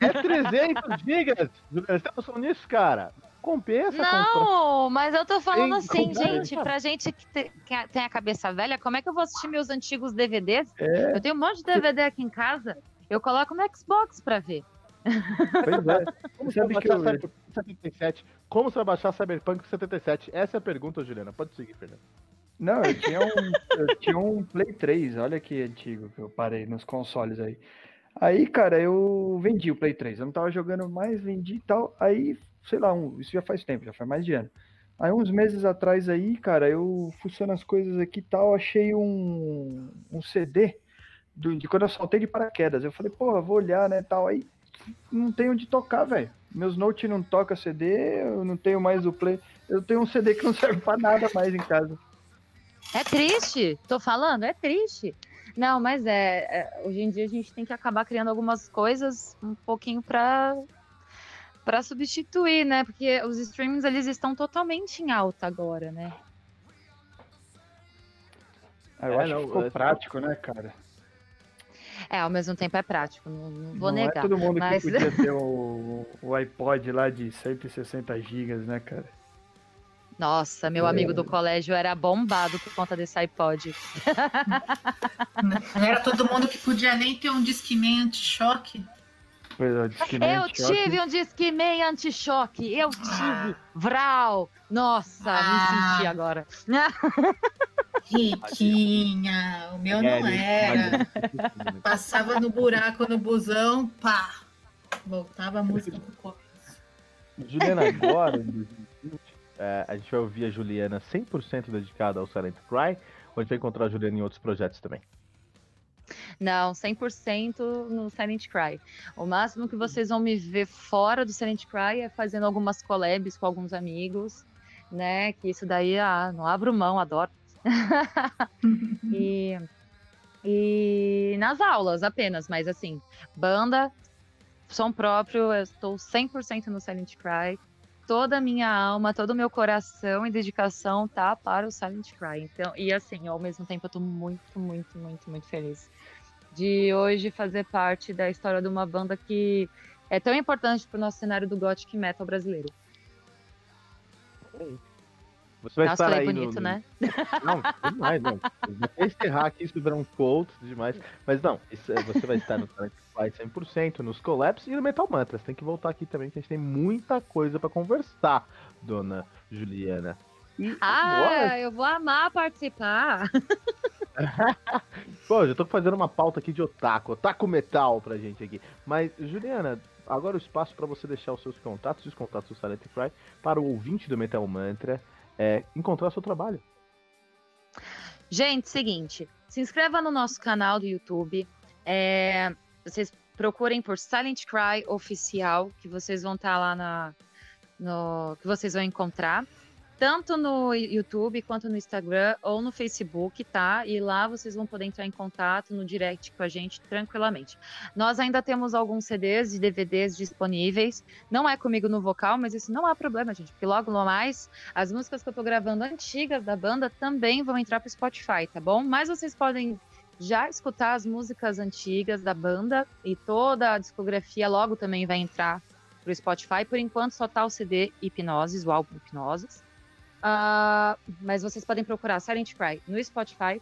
é 300 gigas. Juliana, você tá pensando nisso, cara? Compensa. Não, mas eu tô falando assim, gente, pra gente que, te, que, tem a cabeça velha, como é que eu vou assistir meus antigos DVDs? É. Eu tenho um monte de DVD aqui em casa, eu coloco no Xbox pra ver. Pois é. Como você, vai baixar eu... 77? Como você vai baixar Cyberpunk 77? Essa é a pergunta, Juliana. Pode seguir, Fernando. Não, eu tinha um, eu tinha um Play 3, olha que antigo que eu parei nos consoles aí. Aí, cara, eu vendi o Play 3. Eu não tava jogando mais, vendi e tal. Aí sei lá, um, isso já faz tempo, já faz mais de ano. Aí uns meses atrás aí, cara, eu fuçando as coisas aqui e tal, achei um, um CD do, de quando eu saltei de paraquedas. Eu falei, pô, vou olhar, né, tal. Aí não tenho onde tocar, velho. Meus notes não toca CD, eu não tenho mais o play. Eu tenho um CD que não serve para nada mais em casa. É triste, tô falando, é triste. Não, mas é, é, hoje em dia a gente tem que acabar criando algumas coisas um pouquinho para para substituir, né? Porque os streamings eles estão totalmente em alta agora, né? Ah, eu é, acho não, que ficou é... prático, né, cara? É, ao mesmo tempo é prático, não, não vou não é negar. É todo mundo mas... que podia ter o, o iPod lá de 160 GB, né, cara? Nossa, meu é. amigo do colégio era bombado por conta desse iPod. Não era todo mundo que podia nem ter um Discman anti-choque. É, eu tive um Discman anti-choque. Eu tive. Vral. Nossa, ah. me senti agora. Riquinha. O meu não era. Passava no buraco no busão, pá. Voltava a música pro começo. Juliana, agora, é, a gente vai ouvir a Juliana 100% dedicada ao Silent Cry, ou a gente vai encontrar a Juliana em outros projetos também? Não, 100% no Silent Cry. O máximo que vocês vão me ver fora do Silent Cry é fazendo algumas collabs com alguns amigos, né? Que isso daí, ah, não abro mão, adoro. e, e nas aulas apenas, mas assim, banda, som próprio, eu estou 100% no Silent Cry toda a minha alma, todo o meu coração e dedicação tá para o Silent Cry. Então, e assim, ao mesmo tempo eu tô muito, muito, muito, muito feliz de hoje fazer parte da história de uma banda que é tão importante para o nosso cenário do gothic metal brasileiro. Você vai Nossa, estar aí bonito, no... né? Não, demais, não. vou encerrar aqui, isso virar um quote demais. Mas não, isso, é, você vai estar no Fly 100%, nos Collapse e no Metal Mantra. Você tem que voltar aqui também, que a gente tem muita coisa para conversar, dona Juliana. E ah, agora... eu vou amar participar. Pô, já tô fazendo uma pauta aqui de otaku, otaku metal pra gente aqui. Mas, Juliana, agora o espaço para você deixar os seus contatos e os contatos do Silent Cry para o ouvinte do Metal Mantra é, encontrar seu trabalho. Gente, seguinte, se inscreva no nosso canal do YouTube. É, vocês procurem por Silent Cry Oficial, que vocês vão estar tá lá na, no, que vocês vão encontrar tanto no YouTube quanto no Instagram ou no Facebook, tá? E lá vocês vão poder entrar em contato no direct com a gente tranquilamente. Nós ainda temos alguns CDs e DVDs disponíveis. Não é comigo no vocal, mas isso não há problema, gente, porque logo mais as músicas que eu tô gravando antigas da banda também vão entrar pro Spotify, tá bom? Mas vocês podem já escutar as músicas antigas da banda e toda a discografia logo também vai entrar pro Spotify. Por enquanto só tá o CD Hipnoses, o álbum Hipnoses. Uh, mas vocês podem procurar Silent Cry no Spotify,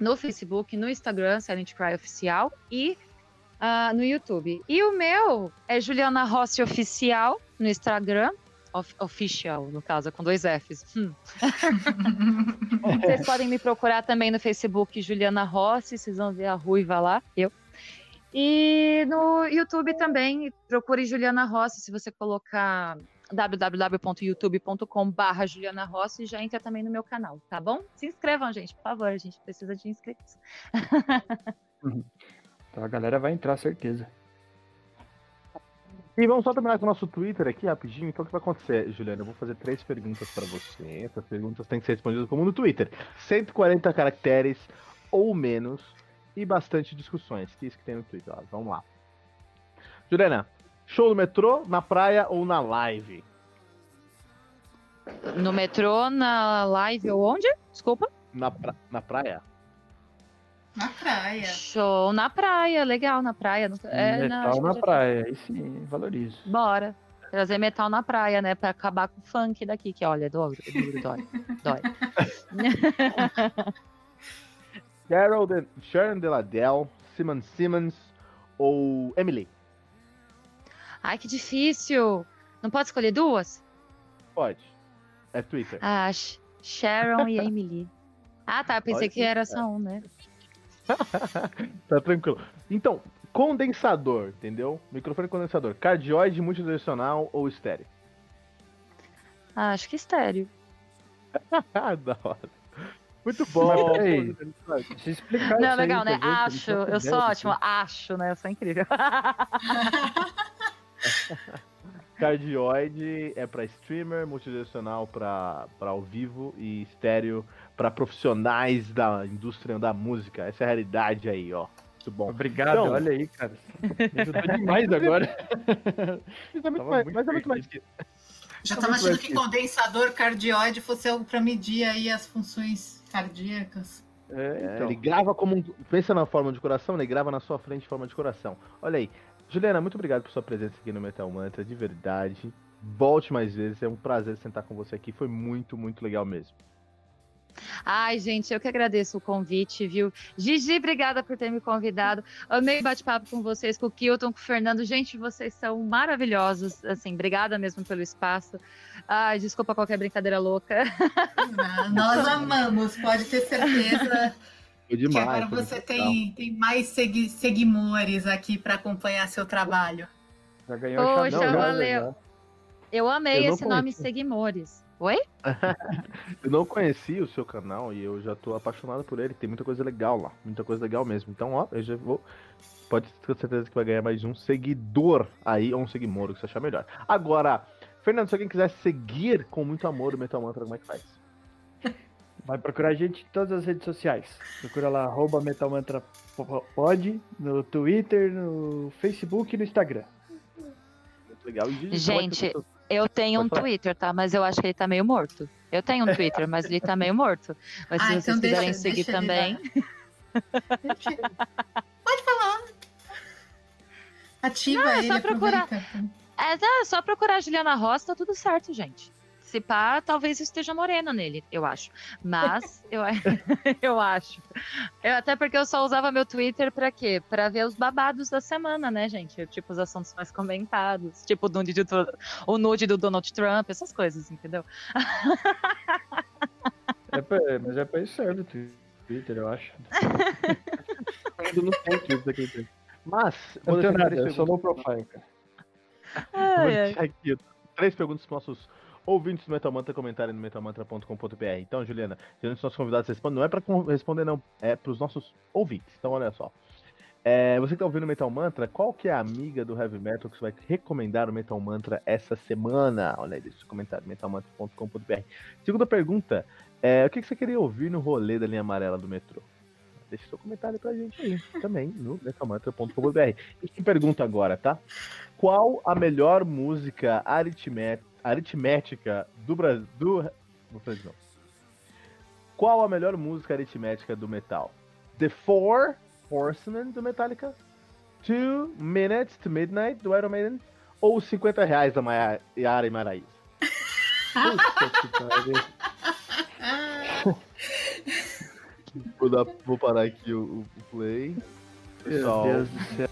no Facebook, no Instagram, Silent Cry Oficial e uh, no YouTube. E o meu é Juliana Rossi Oficial no Instagram. Of, official, no caso, com dois Fs. Hum. vocês podem me procurar também no Facebook, Juliana Rossi, vocês vão ver a ruiva lá, eu. E no YouTube também, procure Juliana Rossi, se você colocar www.youtube.com.br Juliana Rossi e já entra também no meu canal, tá bom? Se inscrevam, gente, por favor, a gente precisa de inscritos. Uhum. então a galera vai entrar, certeza. E vamos só terminar com o nosso Twitter aqui rapidinho. Então, o que vai acontecer, Juliana? Eu vou fazer três perguntas para você. Essas perguntas têm que ser respondidas como no Twitter: 140 caracteres ou menos e bastante discussões. Que é isso que tem no Twitter. Ó, vamos lá. Juliana, Show no metrô, na praia ou na live? No metrô, na live ou onde? Desculpa. Na, pra... na praia. Na praia. Show na praia, legal, na praia. É, metal na praia, aí sim, valorizo. Bora. Trazer metal na praia, né? Pra acabar com o funk daqui, que olha, dói, dói, dói. Carol de, Sharon Deladelle, Simon Simmons ou Emily? Ai, que difícil. Não pode escolher duas? Pode. É Twitter. Ah, Sharon e Emily. Ah, tá. Pensei pode que era só um, né? tá tranquilo. Então, condensador, entendeu? Microfone condensador. Cardioide multidirecional ou estéreo? Ah, acho que estéreo. da hora. Muito bom. Se explicar Não, legal, né? Acho. Eu sou ótimo. Acho, né? Eu sou incrível. Cardioide é para streamer, multidirecional para ao vivo e estéreo para profissionais da indústria da música. Essa é a realidade aí, ó. Muito bom. Obrigado, então, olha aí, cara. Me ajudou demais agora. mas é muito, mais, mas é muito mais. Já estava achando que condensador cardioide fosse algo para medir aí as funções cardíacas. É, é, então. Ele grava como um. Pensa na forma de coração, ele grava na sua frente forma de coração. Olha aí. Juliana, muito obrigado por sua presença aqui no Metal Mantra, de verdade. Volte mais vezes, é um prazer sentar com você aqui. Foi muito, muito legal mesmo. Ai, gente, eu que agradeço o convite, viu? Gigi, obrigada por ter me convidado. Amei bate-papo com vocês, com o Kilton, com o Fernando. Gente, vocês são maravilhosos. Assim, obrigada mesmo pelo espaço. Ai, desculpa qualquer brincadeira louca. Não, nós amamos, pode ter certeza. Foi demais, que agora você tem, tem mais segui seguimores aqui para acompanhar seu trabalho. Já ganhou Poxa, não, valeu. Eu amei eu esse nome Seguimores. Oi? eu não conheci o seu canal e eu já tô apaixonado por ele. Tem muita coisa legal lá. Muita coisa legal mesmo. Então, ó, eu já vou. Pode ter certeza que vai ganhar mais um seguidor aí, ou um seguimor, o que você achar melhor. Agora, Fernando, se alguém quiser seguir com muito amor o Metal Mantra, como é que faz? Vai procurar a gente em todas as redes sociais. Procura lá, arroba Metal Mantra Pod, no Twitter, no Facebook e no Instagram. Muito legal. E, gente, eu tenho um Twitter, tá? Mas eu acho que ele tá meio morto. Eu tenho um Twitter, mas ele tá meio morto. Mas ah, se vocês então quiserem deixa, seguir deixa também. Pode falar. Ativa Não, é ele, só procurar. É, é, só procurar a Juliana Rosa, tá tudo certo, gente pá, talvez esteja morena nele, eu acho. Mas eu, eu acho. Eu, até porque eu só usava meu Twitter para quê? Para ver os babados da semana, né, gente? Tipo, os assuntos mais comentados. Tipo, o nude do, o nude do Donald Trump, essas coisas, entendeu? É pra, mas é pra isso serve o Twitter, eu acho. Ainda não tem Twitter Mas, não tenho nada, eu sou low profile, cara. Ai, ai. Aqui, três perguntas para nossos ouvintes do Metal Mantra comentarem no metalmantra.com.br. Então, Juliana, geralmente os nossos convidados respondem, não é para responder não, é para os nossos ouvintes. Então, olha só. É, você que está ouvindo o Metal Mantra, qual que é a amiga do Heavy Metal que você vai recomendar o Metal Mantra essa semana? Olha aí, deixa eu comentar, metalmantra.com.br. Segunda pergunta, é, o que, que você queria ouvir no rolê da linha amarela do metrô? Deixa seu comentário pra gente aí, também, no metalmantra.com.br. E te pergunto agora, tá? Qual a melhor música aritmética aritmética do Brasil. Do... Vou fazer não. Qual a melhor música aritmética do metal? The Four Horsemen do Metallica? Two Minutes to Midnight do Iron Maiden? Ou 50 reais da Yara e Maraísa? vou, dar, vou parar aqui o, o play. Pessoal. Meu Deus do céu.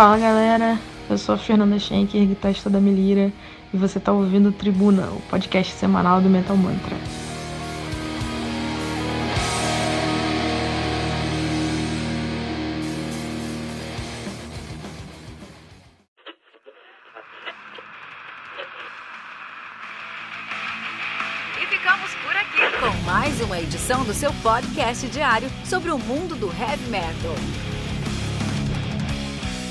Fala galera, eu sou a Fernanda Schenker, guitarrista da Melira, e você está ouvindo Tribuna, o podcast semanal do Metal Mantra. E ficamos por aqui com mais uma edição do seu podcast diário sobre o mundo do heavy metal.